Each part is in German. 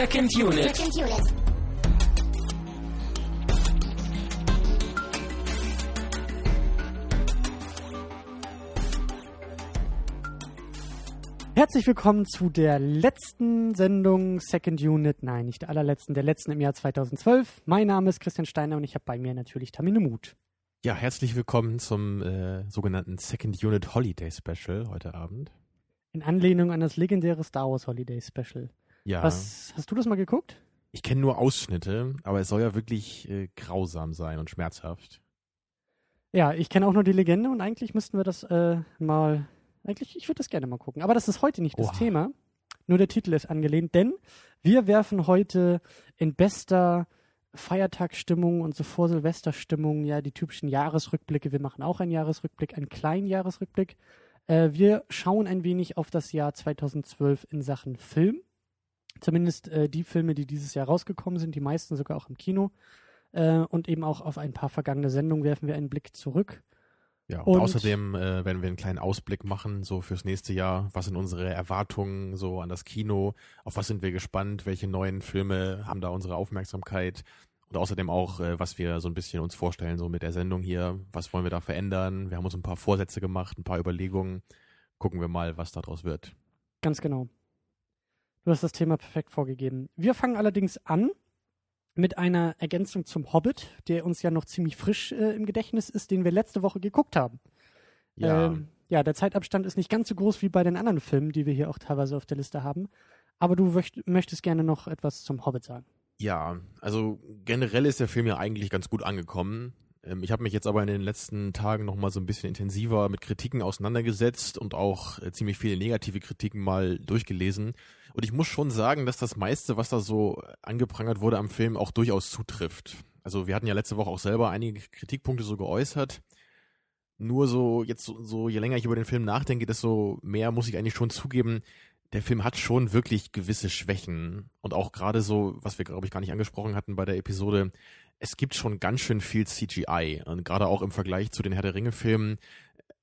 Second Unit. Second Unit. Herzlich willkommen zu der letzten Sendung Second Unit, nein, nicht der allerletzten, der letzten im Jahr 2012. Mein Name ist Christian Steiner und ich habe bei mir natürlich Tamine Mut. Ja, herzlich willkommen zum äh, sogenannten Second Unit Holiday Special heute Abend. In Anlehnung an das legendäre Star Wars Holiday Special. Ja, Was, hast du das mal geguckt? ich kenne nur Ausschnitte, aber es soll ja wirklich äh, grausam sein und schmerzhaft. Ja, ich kenne auch nur die Legende und eigentlich müssten wir das äh, mal, eigentlich, ich würde das gerne mal gucken. Aber das ist heute nicht das Oha. Thema. Nur der Titel ist angelehnt, denn wir werfen heute in bester Feiertagsstimmung und so vor Silvesterstimmung ja die typischen Jahresrückblicke. Wir machen auch einen Jahresrückblick, einen kleinen Jahresrückblick. Äh, wir schauen ein wenig auf das Jahr 2012 in Sachen Film. Zumindest äh, die Filme, die dieses Jahr rausgekommen sind, die meisten sogar auch im Kino. Äh, und eben auch auf ein paar vergangene Sendungen werfen wir einen Blick zurück. Ja, und, Und- außerdem äh, werden wir einen kleinen Ausblick machen, so fürs nächste Jahr. Was sind unsere Erwartungen so an das Kino? Auf was sind wir gespannt? Welche neuen Filme haben da unsere Aufmerksamkeit? Und außerdem auch, äh, was wir so ein bisschen uns vorstellen, so mit der Sendung hier. Was wollen wir da verändern? Wir haben uns ein paar Vorsätze gemacht, ein paar Überlegungen. Gucken wir mal, was daraus wird. Ganz genau. Du hast das Thema perfekt vorgegeben. Wir fangen allerdings an mit einer Ergänzung zum Hobbit, der uns ja noch ziemlich frisch äh, im Gedächtnis ist, den wir letzte Woche geguckt haben. Ja, Ähm, ja, der Zeitabstand ist nicht ganz so groß wie bei den anderen Filmen, die wir hier auch teilweise auf der Liste haben. Aber du möcht möchtest gerne noch etwas zum Hobbit sagen. Ja, also generell ist der Film ja eigentlich ganz gut angekommen. Ähm, Ich habe mich jetzt aber in den letzten Tagen noch mal so ein bisschen intensiver mit Kritiken auseinandergesetzt und auch äh, ziemlich viele negative Kritiken mal durchgelesen. Und ich muss schon sagen, dass das meiste, was da so angeprangert wurde am Film, auch durchaus zutrifft. Also wir hatten ja letzte Woche auch selber einige Kritikpunkte so geäußert. Nur so, jetzt so, so je länger ich über den Film nachdenke, desto mehr muss ich eigentlich schon zugeben, der Film hat schon wirklich gewisse Schwächen. Und auch gerade so, was wir, glaube ich, gar nicht angesprochen hatten bei der Episode, es gibt schon ganz schön viel CGI. Und gerade auch im Vergleich zu den Herr der Ringe-Filmen,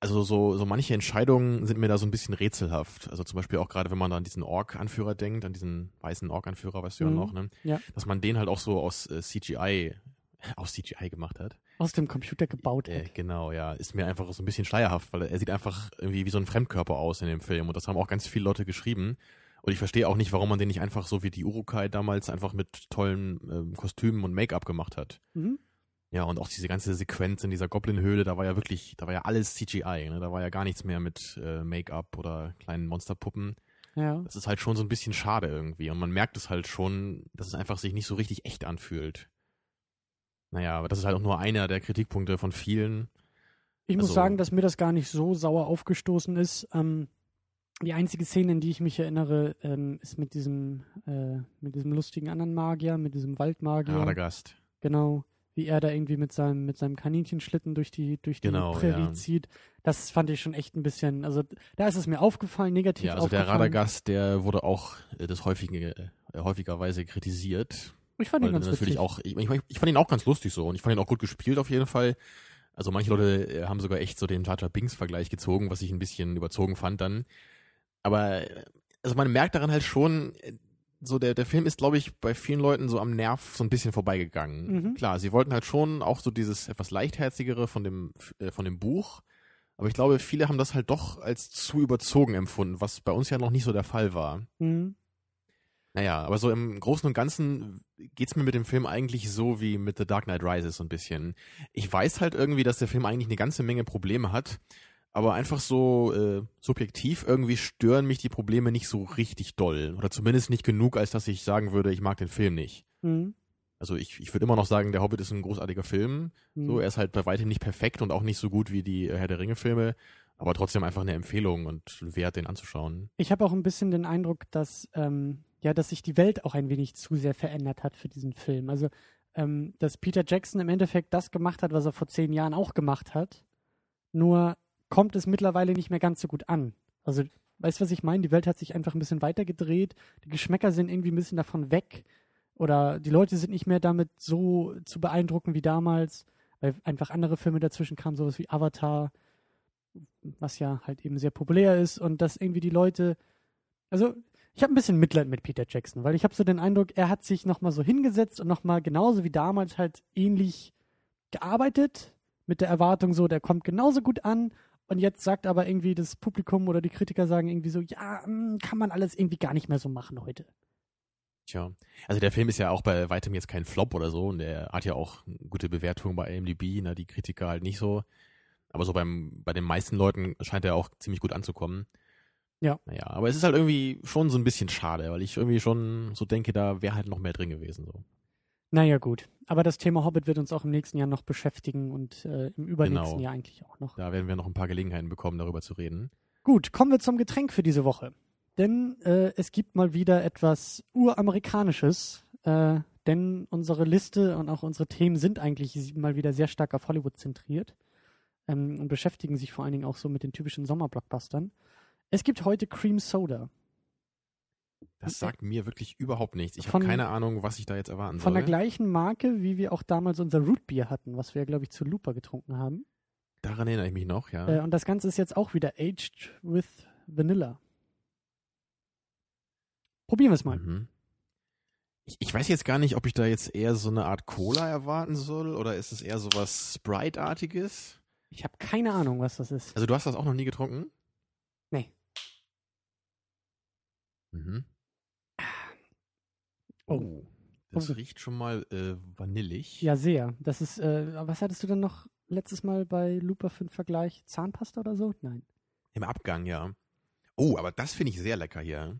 also so, so manche Entscheidungen sind mir da so ein bisschen rätselhaft. Also zum Beispiel auch gerade, wenn man da an diesen Ork-Anführer denkt, an diesen weißen Ork-Anführer, weißt du ja Mhm. noch, ne? Ja. Dass man den halt auch so aus äh, CGI, aus CGI gemacht hat. Aus dem Computer gebaut Äh, hat. genau, ja. Ist mir einfach so ein bisschen schleierhaft, weil er sieht einfach irgendwie wie so ein Fremdkörper aus in dem Film. Und das haben auch ganz viele Leute geschrieben. Und ich verstehe auch nicht, warum man den nicht einfach so wie die Urukai damals einfach mit tollen ähm, Kostümen und Make-up gemacht hat. Mhm. Ja, und auch diese ganze Sequenz in dieser Goblin-Höhle, da war ja wirklich, da war ja alles CGI, ne? Da war ja gar nichts mehr mit äh, Make-up oder kleinen Monsterpuppen. Ja. Das ist halt schon so ein bisschen schade irgendwie. Und man merkt es halt schon, dass es einfach sich nicht so richtig echt anfühlt. Naja, aber das ist halt auch nur einer der Kritikpunkte von vielen. Ich muss Also- sagen, dass mir das gar nicht so sauer aufgestoßen ist. Ähm, die einzige Szene, an die ich mich erinnere, ähm, ist mit diesem, äh, mit diesem lustigen anderen Magier, mit diesem Waldmagier. Radagast. Genau. Wie er da irgendwie mit seinem, mit seinem Kaninchenschlitten durch die, durch die Genau, Prärie ja. zieht. Das fand ich schon echt ein bisschen, also da ist es mir aufgefallen, negativ Ja, also der aufgefallen. Radagast, der wurde auch äh, des häufigen, äh, häufigerweise kritisiert. Ich fand ihn ganz natürlich witzig. auch, ich, ich, ich fand ihn auch ganz lustig so und ich fand ihn auch gut gespielt auf jeden Fall. Also manche Leute äh, haben sogar echt so den Jar Jar Binks Vergleich gezogen, was ich ein bisschen überzogen fand dann. Aber äh, also man merkt daran halt schon, so der der Film ist glaube ich bei vielen Leuten so am Nerv so ein bisschen vorbeigegangen. Mhm. Klar, sie wollten halt schon auch so dieses etwas leichtherzigere von dem äh, von dem Buch, aber ich glaube, viele haben das halt doch als zu überzogen empfunden, was bei uns ja noch nicht so der Fall war. Mhm. Naja, aber so im Großen und Ganzen geht's mir mit dem Film eigentlich so wie mit The Dark Knight Rises so ein bisschen. Ich weiß halt irgendwie, dass der Film eigentlich eine ganze Menge Probleme hat, aber einfach so äh, subjektiv irgendwie stören mich die Probleme nicht so richtig doll. Oder zumindest nicht genug, als dass ich sagen würde, ich mag den Film nicht. Mhm. Also ich, ich würde immer noch sagen, der Hobbit ist ein großartiger Film. Mhm. So, er ist halt bei weitem nicht perfekt und auch nicht so gut wie die äh, Herr der Ringe-Filme, aber trotzdem einfach eine Empfehlung und wert, den anzuschauen. Ich habe auch ein bisschen den Eindruck, dass, ähm, ja, dass sich die Welt auch ein wenig zu sehr verändert hat für diesen Film. Also, ähm, dass Peter Jackson im Endeffekt das gemacht hat, was er vor zehn Jahren auch gemacht hat, nur kommt es mittlerweile nicht mehr ganz so gut an. Also, weißt du, was ich meine? Die Welt hat sich einfach ein bisschen weitergedreht, die Geschmäcker sind irgendwie ein bisschen davon weg oder die Leute sind nicht mehr damit so zu beeindrucken wie damals, weil einfach andere Filme dazwischen kamen, sowas wie Avatar, was ja halt eben sehr populär ist und dass irgendwie die Leute, also ich habe ein bisschen Mitleid mit Peter Jackson, weil ich habe so den Eindruck, er hat sich nochmal so hingesetzt und nochmal genauso wie damals halt ähnlich gearbeitet, mit der Erwartung so, der kommt genauso gut an und jetzt sagt aber irgendwie das Publikum oder die Kritiker sagen irgendwie so, ja, hm, kann man alles irgendwie gar nicht mehr so machen heute. Tja, also der Film ist ja auch bei weitem jetzt kein Flop oder so und der hat ja auch gute Bewertungen bei IMDb, ne, die Kritiker halt nicht so. Aber so beim, bei den meisten Leuten scheint er auch ziemlich gut anzukommen. Ja. Naja, aber es ist halt irgendwie schon so ein bisschen schade, weil ich irgendwie schon so denke, da wäre halt noch mehr drin gewesen. So. Naja, gut. Aber das Thema Hobbit wird uns auch im nächsten Jahr noch beschäftigen und äh, im übernächsten Genau. Jahr eigentlich auch noch. Da werden wir noch ein paar Gelegenheiten bekommen, darüber zu reden. Gut, kommen wir zum Getränk für diese Woche. Denn äh, es gibt mal wieder etwas Uramerikanisches. Äh, denn unsere Liste und auch unsere Themen sind eigentlich mal wieder sehr stark auf Hollywood zentriert ähm, und beschäftigen sich vor allen Dingen auch so mit den typischen Sommerblockbustern. Es gibt heute Cream Soda Das sagt mir wirklich überhaupt nichts. Ich Von- habe keine Ahnung, was ich da jetzt erwarten von soll. der gleichen Marke, wie wir auch damals unser Rootbier hatten, was wir, glaube ich, zu Looper getrunken haben. Daran erinnere ich mich noch, ja. Äh, und das Ganze ist jetzt auch wieder aged with Vanilla. Probieren wir es mal. Mhm. Ich, ich weiß jetzt gar nicht, ob ich da jetzt eher so eine Art Cola erwarten soll oder ist es eher so was Sprite-artiges? Ich habe keine Ahnung, was das ist. Also du hast das auch noch nie getrunken? Nee. Mhm. Oh. Oh. Das Oh. riecht schon mal äh, vanillig. Ja, sehr. Das ist, äh, was hattest du denn noch letztes Mal bei Looper für einen Vergleich? Zahnpasta oder so? Nein. Im Abgang, ja. Oh, aber das finde ich sehr lecker hier.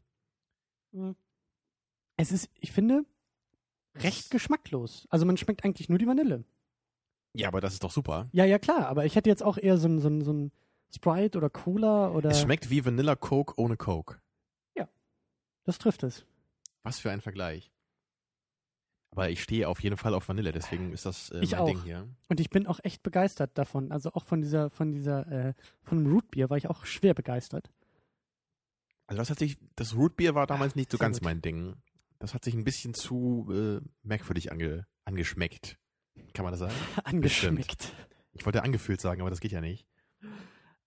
Es ist, ich finde, recht geschmacklos. Also man schmeckt eigentlich nur die Vanille. Ja, aber das ist doch super. Ja, ja, klar, aber ich hätte jetzt auch eher so ein, so ein, so ein Sprite oder Cola oder. Es schmeckt wie Vanilla Coke ohne Coke. Das trifft es. Was für ein Vergleich. Aber ich stehe auf jeden Fall auf Vanille, deswegen ist das äh, Ich mein auch. Ding hier. Und ich bin auch echt begeistert davon. Also auch von dieser, von dieser, äh, von dem Rootbier war ich auch schwer begeistert. Also das hat sich, das Rootbier war damals nicht so ganz gut. mein Ding. Das hat sich ein bisschen zu äh, merkwürdig ange, angeschmeckt. Kann man das sagen? Angeschmeckt. Ich wollte angefühlt sagen, aber das geht ja nicht.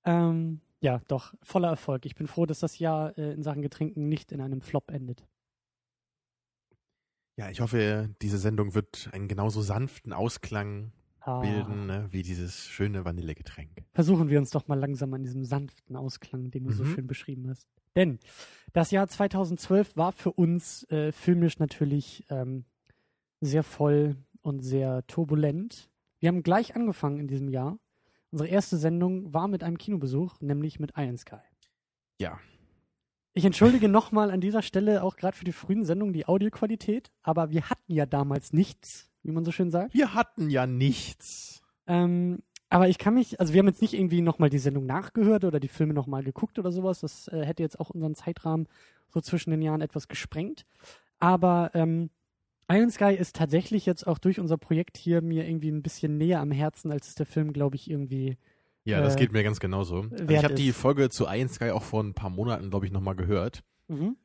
Ähm, ja, doch, voller Erfolg. Ich bin froh, dass das Jahr äh, in Sachen Getränken nicht in einem Flop endet. Ja, ich hoffe, diese Sendung wird einen genauso sanften Ausklang Ah, bilden, ne, wie dieses schöne Vanillegetränk. Versuchen wir uns doch mal langsam an diesem sanften Ausklang, den du so Mhm. schön beschrieben hast. Denn das Jahr 2012 war für uns äh, filmisch natürlich ähm, sehr voll und sehr turbulent. Wir haben gleich angefangen in diesem Jahr. Unsere erste Sendung war mit einem Kinobesuch, nämlich mit Iron Sky. Ja. Ich entschuldige nochmal an dieser Stelle auch gerade für die frühen Sendungen die Audioqualität, aber wir hatten ja damals nichts, wie man so schön sagt. Wir hatten ja nichts. Ähm, aber ich kann mich, also wir haben jetzt nicht irgendwie nochmal die Sendung nachgehört oder die Filme nochmal geguckt oder sowas. Das äh, hätte jetzt auch unseren Zeitrahmen so zwischen den Jahren etwas gesprengt. Aber ähm, Iron Sky ist tatsächlich jetzt auch durch unser Projekt hier mir irgendwie ein bisschen näher am Herzen, als es der Film, glaube ich, irgendwie. Ja, das Äh, geht mir ganz genauso. Also ich habe die. Folge zu Iron Sky auch vor ein paar Monaten, glaube ich, nochmal gehört. Mhm.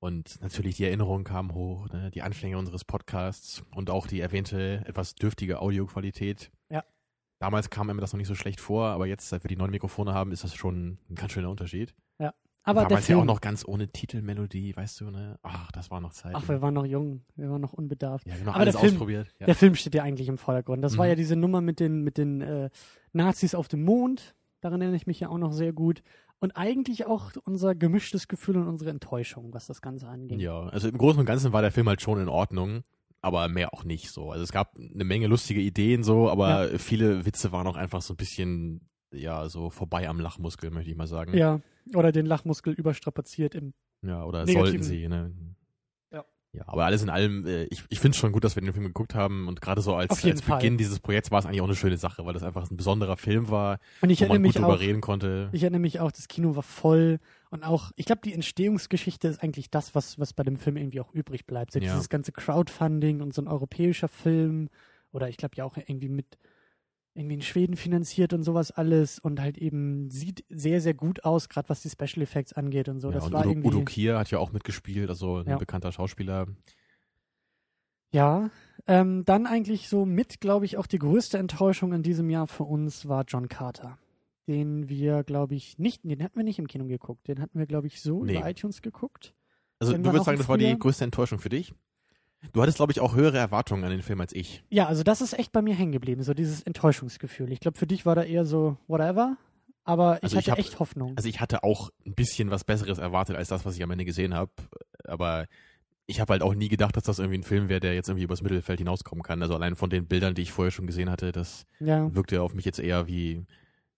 Und natürlich die Erinnerungen kamen hoch, ne? die Anfänge unseres Podcasts und auch die erwähnte etwas dürftige Audioqualität. Ja. Damals kam mir das noch nicht so schlecht vor, aber jetzt, seit wir die neuen Mikrofone haben, ist das schon ein ganz schöner Unterschied. Aber der Damals Film, ja auch noch ganz ohne Titelmelodie, weißt du, ne? Ach, das war noch Zeit. ach, wir waren noch jung, wir waren noch unbedarft. ja, genau, aber alles der Film- ausprobiert. Ja. Der Film steht ja eigentlich im Vordergrund. Das war Mhm. ja diese Nummer mit den, mit den äh, Nazis auf dem Mond. Daran erinnere ich mich ja auch noch sehr gut. Und eigentlich auch unser gemischtes Gefühl und unsere Enttäuschung, was das Ganze angeht. Ja, also im Großen und Ganzen war der Film halt schon in Ordnung, aber mehr auch nicht so. Also es gab eine Menge lustige Ideen so, aber viele Witze waren auch einfach so ein bisschen, ja, so vorbei am Lachmuskel, möchte ich mal sagen. Ja, oder den Lachmuskel überstrapaziert im. Ja, oder sollten sie, ne? Ja. Ja, aber alles in allem, äh, ich, ich finde es schon gut, dass wir den Film geguckt haben und gerade so als, als Fall. Beginn dieses Projekts war es eigentlich auch eine schöne Sache, weil das einfach ein besonderer Film war, Und ich wo man gut mich drüber auch. reden konnte. Ich erinnere mich auch, das Kino war voll und auch, ich glaube, die Entstehungsgeschichte ist eigentlich das, was, was bei dem Film irgendwie auch übrig bleibt. So Ja. dieses ganze Crowdfunding und so ein europäischer Film oder ich glaube ja auch irgendwie mit irgendwie in Schweden finanziert und sowas alles und halt eben sieht sehr, sehr gut aus, gerade was die Special Effects angeht und so. ja, das und war Udo, irgendwie. Udo Kier hat ja auch mitgespielt, also ein Ja. bekannter Schauspieler. Ja, ähm, dann eigentlich so mit, glaube ich, auch die größte Enttäuschung in diesem Jahr für uns war John Carter. Den wir, glaube ich, nicht, den hatten wir nicht im Kino geguckt. Den hatten wir, glaube ich, so Nee. über iTunes geguckt. Also du würdest sagen, das war die größte Enttäuschung für dich? Du hattest, glaube ich, auch höhere Erwartungen an den Film als ich. Ja, also das ist echt bei mir hängen geblieben, so dieses Enttäuschungsgefühl. Ich glaube, für dich war da eher so whatever, aber ich Also ich hatte hab- echt Hoffnung. Also ich hatte auch ein bisschen was Besseres erwartet als das, was ich am Ende gesehen habe. Aber ich habe halt auch nie gedacht, dass das irgendwie ein Film wäre, der jetzt irgendwie übers Mittelfeld hinauskommen kann. Also allein von den Bildern, die ich vorher schon gesehen hatte, das ja. wirkte auf mich jetzt eher wie,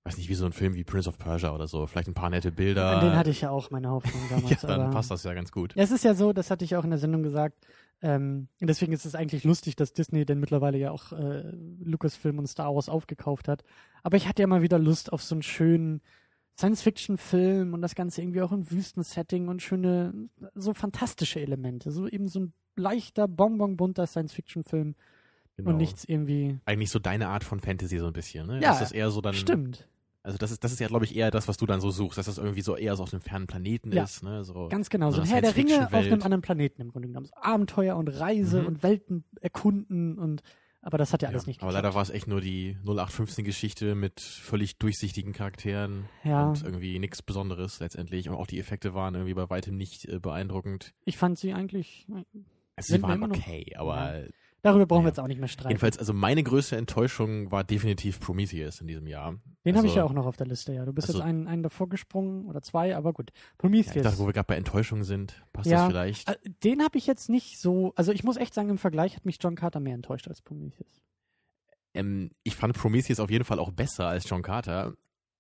weiß nicht, wie so ein Film wie Prince of Persia oder so. Vielleicht ein paar nette Bilder. An den hatte ich ja auch meine Hoffnung ja, damals. dann aber passt das ja ganz gut. Ja, es ist ja so, das hatte ich auch in der Sendung gesagt. Ähm, und deswegen ist es eigentlich lustig, dass Disney denn mittlerweile ja auch äh, Lucasfilm und Star Wars aufgekauft hat. Aber ich hatte ja mal wieder Lust auf so einen schönen Science-Fiction-Film und das Ganze irgendwie auch im Wüstensetting und schöne, so fantastische Elemente. So eben so ein leichter, bonbonbunter Science-Fiction-Film Genau. und nichts irgendwie. Eigentlich so deine Art von Fantasy so ein bisschen, ne? Ja, das ist eher so dann. Stimmt. Also das ist, das ist ja, glaube ich, eher das, was du dann so suchst, dass das irgendwie so eher so auf einem fernen Planeten Ja. ist, ne? So. Ganz genau. so ein Herr der Ringe auf einem anderen Planeten im Grunde genommen. So Abenteuer und Reise Mhm. und Welten erkunden und aber das hat ja Ja, alles nicht aber geklappt. leider war es echt nur die 0815-Geschichte mit völlig durchsichtigen Charakteren Ja. und irgendwie nichts Besonderes letztendlich. Und auch die Effekte waren irgendwie bei weitem nicht äh, beeindruckend. Ich fand sie eigentlich. Also Sind sie waren okay, aber Darüber brauchen Ja. wir jetzt auch nicht mehr streiten. jedenfalls, also meine größte Enttäuschung war definitiv Prometheus in diesem Jahr. Den also, habe ich ja auch noch auf der Liste, ja. Du bist also- jetzt einen, einen davor gesprungen oder zwei, aber gut. Ja, Prometheus. ich dachte, wo wir gerade bei Enttäuschung sind, passt Ja, das vielleicht? Äh, den habe ich jetzt nicht so. Also ich muss echt sagen, im Vergleich hat mich John Carter mehr enttäuscht als Prometheus. Ähm, ich fand Prometheus auf jeden Fall auch besser als John Carter,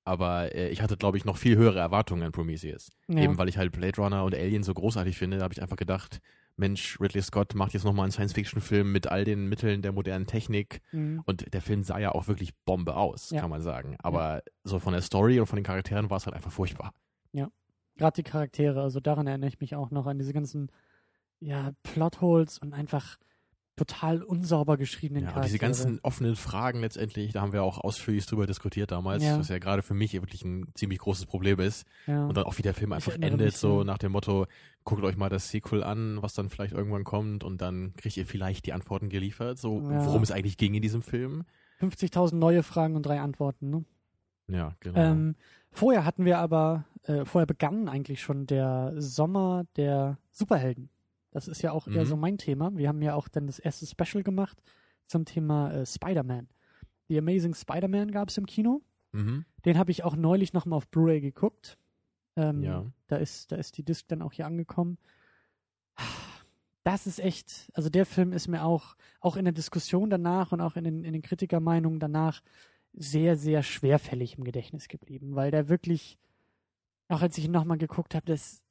aber äh, ich hatte, glaube ich, noch viel höhere Erwartungen an Prometheus. Ja. Eben weil ich halt Blade Runner und Alien so großartig finde, da habe ich einfach gedacht, Mensch, Ridley Scott macht jetzt nochmal einen Science-Fiction-Film mit all den Mitteln der modernen Technik. Mhm. Und der Film sah ja auch wirklich Bombe aus, Ja. kann man sagen. Aber so von der Story und von den Charakteren war es halt einfach furchtbar. Gerade die Charaktere, also daran erinnere ich mich auch noch an diese ganzen ja, Plotholes und einfach total unsauber geschriebenen Ja, Charaktere. diese ganzen offenen Fragen letztendlich, da haben wir auch ausführlich drüber diskutiert damals, Ja. was ja gerade für mich wirklich ein ziemlich großes Problem ist. ja. Und dann auch wie der Film einfach endet, so nach dem Motto, guckt euch mal das Sequel an, was dann vielleicht irgendwann kommt und dann kriegt ihr vielleicht die Antworten geliefert, so Ja. worum es eigentlich ging in diesem Film. 50.000 neue Fragen und drei Antworten. Ne? Ja, genau. Ähm, vorher hatten wir aber, äh, vorher begann eigentlich schon der Sommer der Superhelden. Das ist ja auch eher Mhm. so mein Thema. Wir haben ja auch dann das erste Special gemacht zum Thema äh, Spider-Man. The Amazing Spider-Man gab es im Kino. mhm. Den habe ich auch neulich nochmal auf Blu-ray geguckt. Ähm, Ja. Da ist, da ist die Disc dann auch hier angekommen. Das ist echt, also der Film ist mir auch, auch in der Diskussion danach und auch in den, in den Kritikermeinungen danach sehr, sehr schwerfällig im Gedächtnis geblieben, weil der wirklich, auch als ich ihn nochmal geguckt habe, das,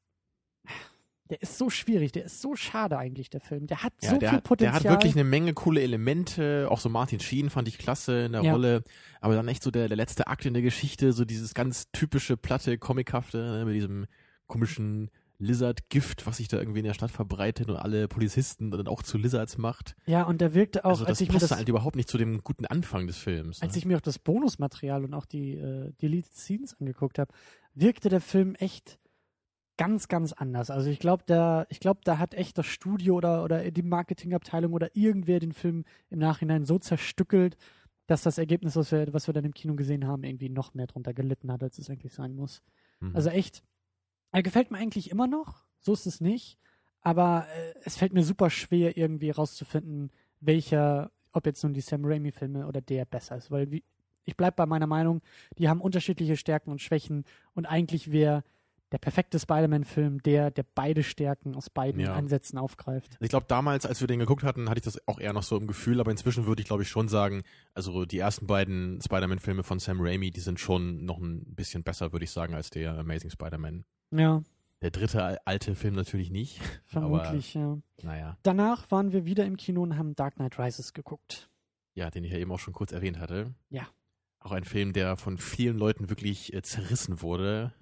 der ist so schwierig, der ist so schade eigentlich, der Film. Der hat Ja, so der, viel hat, der Potenzial. hat wirklich eine Menge coole Elemente, auch so Martin Sheen fand ich klasse in der Ja. Rolle, aber dann echt so der, der letzte Akt in der Geschichte, so dieses ganz typische, platte, comichafte, ne, mit diesem komischen Lizard-Gift, was sich da irgendwie in der Stadt verbreitet und alle Polizisten dann auch zu Lizards macht. ja, und der wirkte auch, also als das ich mir passt das, halt überhaupt nicht zu dem guten Anfang des Films. als ne? ich mir auch das Bonusmaterial und auch die äh, Deleted Scenes angeguckt habe, wirkte der Film echt ganz, ganz anders. Also ich glaube, da, ich glaube, da hat echt das Studio oder, oder die Marketingabteilung oder irgendwer den Film im Nachhinein so zerstückelt, dass das Ergebnis, was wir, was wir dann im Kino gesehen haben, irgendwie noch mehr drunter gelitten hat, als es eigentlich sein muss. Mhm. Also echt, er gefällt mir eigentlich immer noch, so ist es nicht, aber äh, es fällt mir super schwer, irgendwie rauszufinden, welcher, ob jetzt nun die Sam Raimi-Filme oder der besser ist, weil wie, ich bleibe bei meiner Meinung, die haben unterschiedliche Stärken und Schwächen und eigentlich wäre der perfekte Spider-Man-Film der, der beide Stärken aus beiden Ja. Ansätzen aufgreift. Ich glaube, damals, als wir den geguckt hatten, hatte ich das auch eher noch so im Gefühl, aber inzwischen würde ich, glaube ich, schon sagen, also die ersten beiden Spider-Man-Filme von Sam Raimi, die sind schon noch ein bisschen besser, würde ich sagen, als der Amazing Spider-Man. Ja, Der dritte al- alte Film natürlich nicht, vermutlich, ja. aber naja, Danach waren wir wieder im Kino und haben Dark Knight Rises geguckt. ja, den ich ja eben auch schon kurz erwähnt hatte. Ja. Auch ein Film, der von vielen Leuten wirklich äh, zerrissen wurde.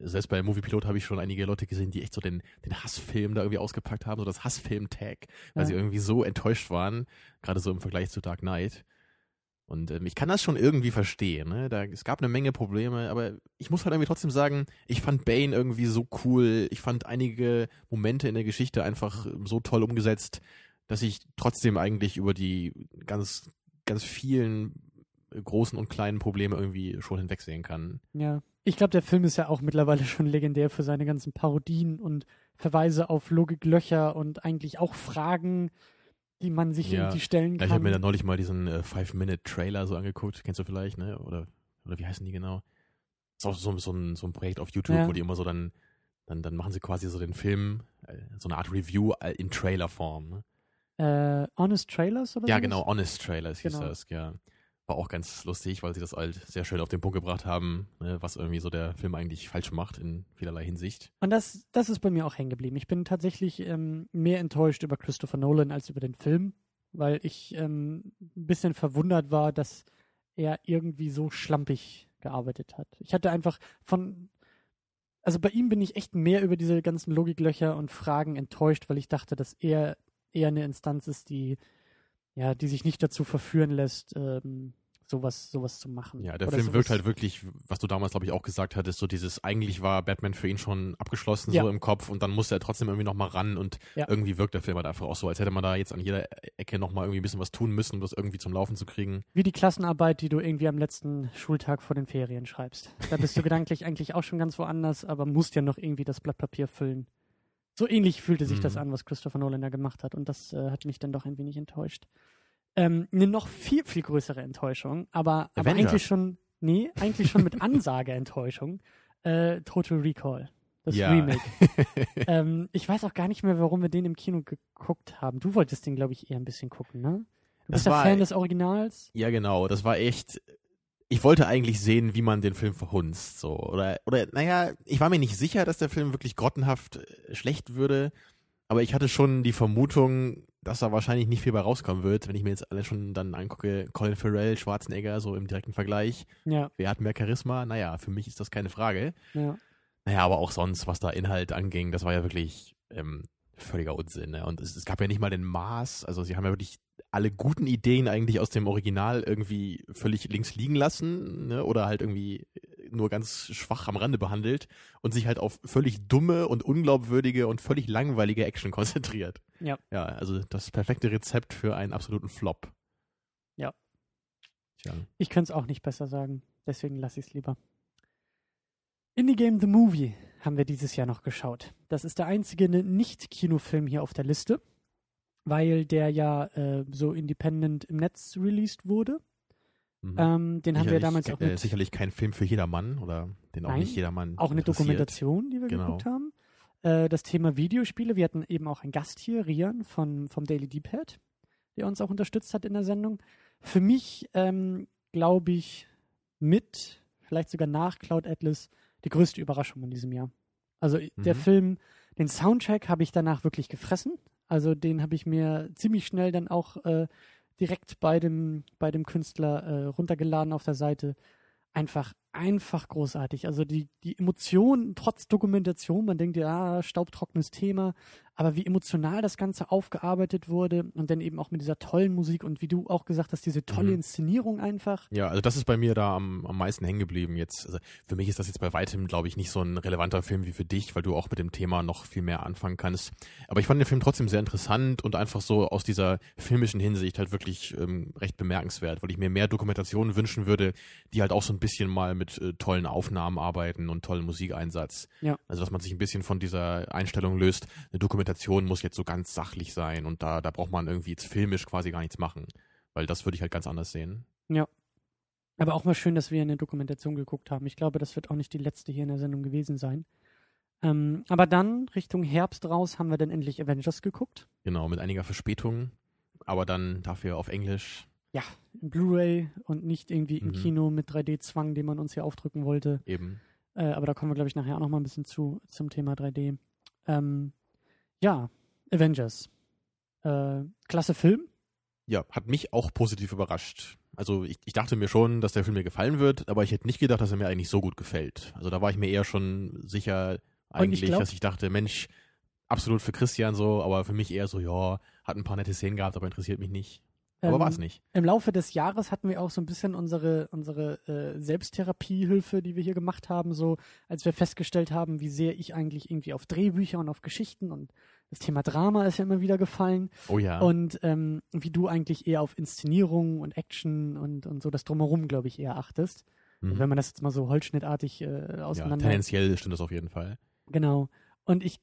Selbst bei Moviepilot habe ich schon einige Leute gesehen, die echt so den, den Hassfilm da irgendwie ausgepackt haben, so das Hassfilm-Tag, weil Ja. sie irgendwie so enttäuscht waren, gerade so im Vergleich zu Dark Knight. Und ähm, ich kann das schon irgendwie verstehen. Ne? Da, es gab eine Menge Probleme, aber ich muss halt irgendwie trotzdem sagen, ich fand Bane irgendwie so cool. Ich fand einige Momente in der Geschichte einfach so toll umgesetzt, dass ich trotzdem eigentlich über die ganz, ganz vielen großen und kleinen Probleme irgendwie schon hinwegsehen kann. Ja. Ich glaube, der Film ist ja auch mittlerweile schon legendär für seine ganzen Parodien und Verweise auf Logiklöcher und eigentlich auch Fragen, die man sich Ja. irgendwie stellen Ja, kann. ich habe mir da neulich mal diesen äh, Five-Minute-Trailer so angeguckt. Kennst du vielleicht, ne? Oder, oder wie heißen die genau? ist auch so, so, ein, so ein Projekt auf YouTube, Ja. wo die immer so dann, dann, dann machen sie quasi so den Film, äh, so eine Art Review äh, in Trailerform. Ne? äh, Honest Trailers oder Ja, genau, Honest Trailers hieß Genau. das, ja. War auch ganz lustig, weil sie das halt sehr schön auf den Punkt gebracht haben, ne, was irgendwie so der Film eigentlich falsch macht in vielerlei Hinsicht. Und das, das ist bei mir auch hängen geblieben. Ich bin tatsächlich ähm, mehr enttäuscht über Christopher Nolan als über den Film, weil ich ähm, ein bisschen verwundert war, dass er irgendwie so schlampig gearbeitet hat. Ich hatte einfach von, also bei ihm bin ich echt mehr über diese ganzen Logiklöcher und Fragen enttäuscht, weil ich dachte, dass er eher eine Instanz ist, die, ja, die sich nicht dazu verführen lässt, ähm, sowas, sowas zu machen. Ja, der Oder Film sowas- wirkt halt wirklich, was du damals, glaube ich, auch gesagt hattest, so dieses, eigentlich war Batman für ihn schon abgeschlossen, Ja. so im Kopf, und dann musste er trotzdem irgendwie nochmal ran und Ja. irgendwie wirkt der Film halt einfach auch so, als hätte man da jetzt an jeder Ecke nochmal irgendwie ein bisschen was tun müssen, um das irgendwie zum Laufen zu kriegen. Wie die Klassenarbeit, die du irgendwie am letzten Schultag vor den Ferien schreibst. Da bist du gedanklich eigentlich auch schon ganz woanders, aber musst ja noch irgendwie das Blatt Papier füllen. So ähnlich fühlte sich das Mhm. an, was Christopher Nolan da gemacht hat. Und das äh, hat mich dann doch ein wenig enttäuscht. Ähm, eine noch viel, viel größere Enttäuschung, aber, aber Avengers. eigentlich schon, nee, eigentlich schon mit Ansage Enttäuschung. Äh, Total Recall. Das Ja. Remake. ähm, ich weiß auch gar nicht mehr, warum wir den im Kino geguckt haben. Du wolltest den, glaube ich, eher ein bisschen gucken, ne? Du Das bist ja war- Fan des Originals. Ja, genau. Das war echt. Ich wollte eigentlich sehen, wie man den Film verhunzt. So. Oder, oder, naja, ich war mir nicht sicher, dass der Film wirklich grottenhaft äh, schlecht würde. Aber ich hatte schon die Vermutung, dass da wahrscheinlich nicht viel bei rauskommen wird, wenn ich mir jetzt alle schon dann angucke, Colin Farrell, Schwarzenegger, so im direkten Vergleich. Ja, Wer hat mehr Charisma? Naja, für mich ist das keine Frage. ja. Naja, aber auch sonst, was da Inhalt anging, das war ja wirklich ähm, völliger Unsinn. Ne? Und es, es gab ja nicht mal den Maß, also sie haben ja wirklich alle guten Ideen eigentlich aus dem Original irgendwie völlig links liegen lassen ne? oder halt irgendwie nur ganz schwach am Rande behandelt und sich halt auf völlig dumme und unglaubwürdige und völlig langweilige Action konzentriert. Ja. Ja, also das perfekte Rezept für einen absoluten Flop. Ja. Tja. Ich könnte es auch nicht besser sagen. Deswegen lasse ich es lieber. Indie Game The Movie haben wir dieses Jahr noch geschaut. Das ist der einzige Nicht-Kinofilm hier auf der Liste, weil der ja äh, so independent im Netz released wurde. Mhm. Ähm, den haben wir Sicherlich damals auch mit, äh, sicherlich kein Film für jedermann oder den auch Nein, nicht jedermann auch eine. Dokumentation, die wir Genau. geguckt haben. Äh, das Thema Videospiele. Wir hatten eben auch einen Gast hier, Rian von, vom Daily D-Pad, der uns auch unterstützt hat in der Sendung. Für mich, ähm, glaube ich, mit, vielleicht sogar nach Cloud Atlas, die größte Überraschung in diesem Jahr. Also der Mhm. Film, den Soundtrack habe ich danach wirklich gefressen. Also den habe ich mir ziemlich schnell dann auch äh, direkt bei dem, bei dem Künstler äh, runtergeladen auf der Seite. Einfach, einfach großartig. Also die, die Emotionen, trotz Dokumentation, man denkt ja, staubtrockenes Thema, aber wie emotional das Ganze aufgearbeitet wurde und dann eben auch mit dieser tollen Musik und wie du auch gesagt hast, diese tolle Mhm. Inszenierung einfach. Ja, also das ist bei mir da am, am meisten hängen geblieben jetzt. Also für mich ist das jetzt bei weitem, glaube ich, nicht so ein relevanter Film wie für dich, weil du auch mit dem Thema noch viel mehr anfangen kannst. Aber ich fand den Film trotzdem sehr interessant und einfach so aus dieser filmischen Hinsicht halt wirklich ähm, recht bemerkenswert, weil ich mir mehr Dokumentationen wünschen würde, die halt auch so ein bisschen mal mit äh, tollen Aufnahmen arbeiten und tollen Musikeinsatz. Ja. Also dass man sich ein bisschen von dieser Einstellung löst, eine Dokumentation muss jetzt so ganz sachlich sein und da, da braucht man irgendwie jetzt filmisch quasi gar nichts machen. Weil das würde ich halt ganz anders sehen. Aber auch mal schön, dass wir eine Dokumentation geguckt haben. Ich glaube, das wird auch nicht die letzte hier in der Sendung gewesen sein. Ähm, aber dann, Richtung Herbst raus, haben wir dann endlich Avengers geguckt. Genau, mit einiger Verspätung, aber dann dafür auf Englisch. Ja, Blu-ray und nicht irgendwie im Mhm. Kino mit 3D-Zwang, den man uns hier aufdrücken wollte. Eben. Äh, aber da kommen wir, glaube ich, nachher auch noch mal ein bisschen zu zum Thema 3D. Ähm, ja, Avengers. Äh, klasse Film. Ja, hat mich auch positiv überrascht. Also ich, ich dachte mir schon, dass der Film mir gefallen wird, aber ich hätte nicht gedacht, dass er mir eigentlich so gut gefällt. Also da war ich mir eher schon sicher eigentlich, glaub- dass ich dachte, Mensch, absolut für Christian so, aber für mich eher so, ja, hat ein paar nette Szenen gehabt, aber interessiert mich nicht. Aber Ähm, war es nicht. Im Laufe des Jahres hatten wir auch so ein bisschen unsere, unsere äh, Selbsttherapiehilfe, die wir hier gemacht haben, so als wir festgestellt haben, wie sehr ich eigentlich irgendwie auf Drehbücher und auf Geschichten und das Thema Drama ist ja immer wieder gefallen Oh ja. und ähm, wie du eigentlich eher auf Inszenierung und Action und, und so das Drumherum, glaube ich, eher achtest. Mhm. Wenn man das jetzt mal so holzschnittartig äh, Ja, auseinander. tendenziell stimmt das auf jeden Fall. Genau. Und ich,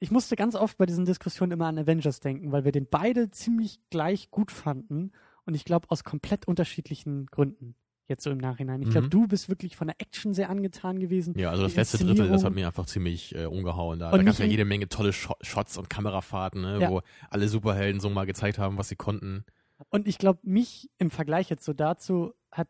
ich musste ganz oft bei diesen Diskussionen immer an Avengers denken, weil wir den beide ziemlich gleich gut fanden. Und ich glaube, aus komplett unterschiedlichen Gründen. Jetzt so im Nachhinein. Ich glaube, Mhm. du bist wirklich von der Action sehr angetan gewesen. Ja, also das letzte Drittel, das hat mir einfach ziemlich äh, umgehauen. Da, da gab es ja jede Menge tolle Shots und Kamerafahrten, ne, Ja. wo alle Superhelden so mal gezeigt haben, was sie konnten. Und ich glaube, mich im Vergleich jetzt so dazu hat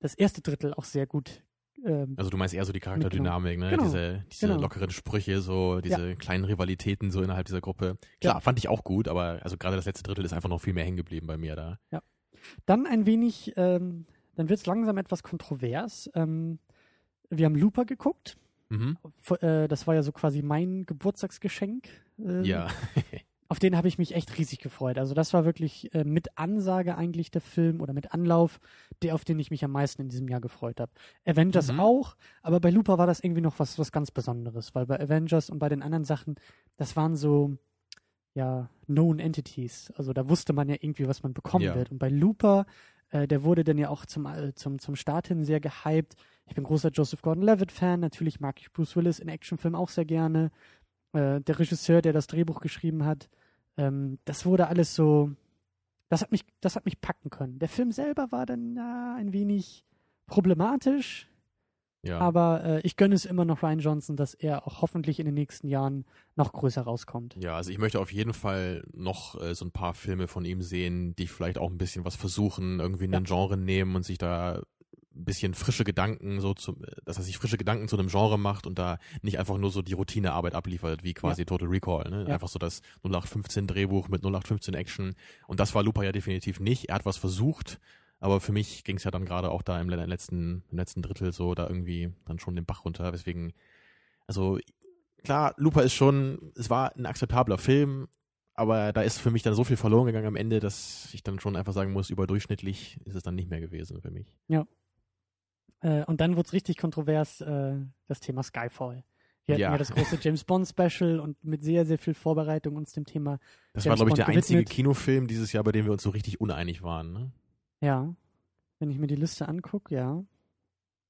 das erste Drittel auch sehr gut. Ähm, Also du meinst eher so die Charakterdynamik, ne? Genau, diese diese genau. lockeren Sprüche, so diese kleinen Rivalitäten so innerhalb dieser Gruppe. Klar, Ja. fand ich auch gut, aber also gerade das letzte Drittel ist einfach noch viel mehr hängen geblieben bei mir da. Dann ein wenig, ähm, dann wird es langsam etwas kontrovers. Ähm, wir haben Looper geguckt. Mhm. Äh, das war ja so quasi mein Geburtstagsgeschenk. Ähm, Ja. Auf den habe ich mich echt riesig gefreut. Also das war wirklich äh, mit Ansage eigentlich der Film oder mit Anlauf, der auf den ich mich am meisten in diesem Jahr gefreut habe. Avengers Mhm. auch, aber bei Looper war das irgendwie noch was, was ganz Besonderes, weil bei Avengers und bei den anderen Sachen, das waren so, ja, known entities. Also da wusste man ja irgendwie, was man bekommen Ja. wird. Und bei Looper, äh, der wurde dann ja auch zum, äh, zum, zum Start hin sehr gehypt. Ich bin großer Joseph Gordon-Levitt-Fan. Natürlich mag ich Bruce Willis in Actionfilmen auch sehr gerne. Äh, der Regisseur, der das Drehbuch geschrieben hat, ähm, das wurde alles so, das hat mich, das hat mich packen können. Der Film selber war dann na, ein wenig problematisch, ja. aber äh, ich gönne es immer noch Ryan Johnson, dass er auch hoffentlich in den nächsten Jahren noch größer rauskommt. Ja, also ich möchte auf jeden Fall noch äh, so ein paar Filme von ihm sehen, die vielleicht auch ein bisschen was versuchen, irgendwie in Ja. ein Genre nehmen und sich da ein bisschen frische Gedanken so zu, dass er sich frische Gedanken zu einem Genre macht und da nicht einfach nur so die Routinearbeit abliefert, wie quasi Total Recall, ne? Ja. Einfach so das 0815 Drehbuch mit 0815 Action. Und das war Lupa ja definitiv nicht. Er hat was versucht, aber für mich ging es ja dann gerade auch da im le- letzten, im letzten Drittel so da irgendwie dann schon den Bach runter. Deswegen, also klar, Lupa ist schon, es war ein akzeptabler Film, aber da ist für mich dann so viel verloren gegangen am Ende, dass ich dann schon einfach sagen muss, überdurchschnittlich ist es dann nicht mehr gewesen für mich. Äh, und dann wurde es richtig kontrovers, äh, das Thema Skyfall. Wir hatten ja. Ja. das große James Bond Special und mit sehr, sehr viel Vorbereitung uns dem Thema, Das James war, glaube ich, der einzige gewidmet. Kinofilm dieses Jahr, bei dem wir uns so richtig uneinig waren. Ne? ja, wenn ich mir die Liste angucke, ja,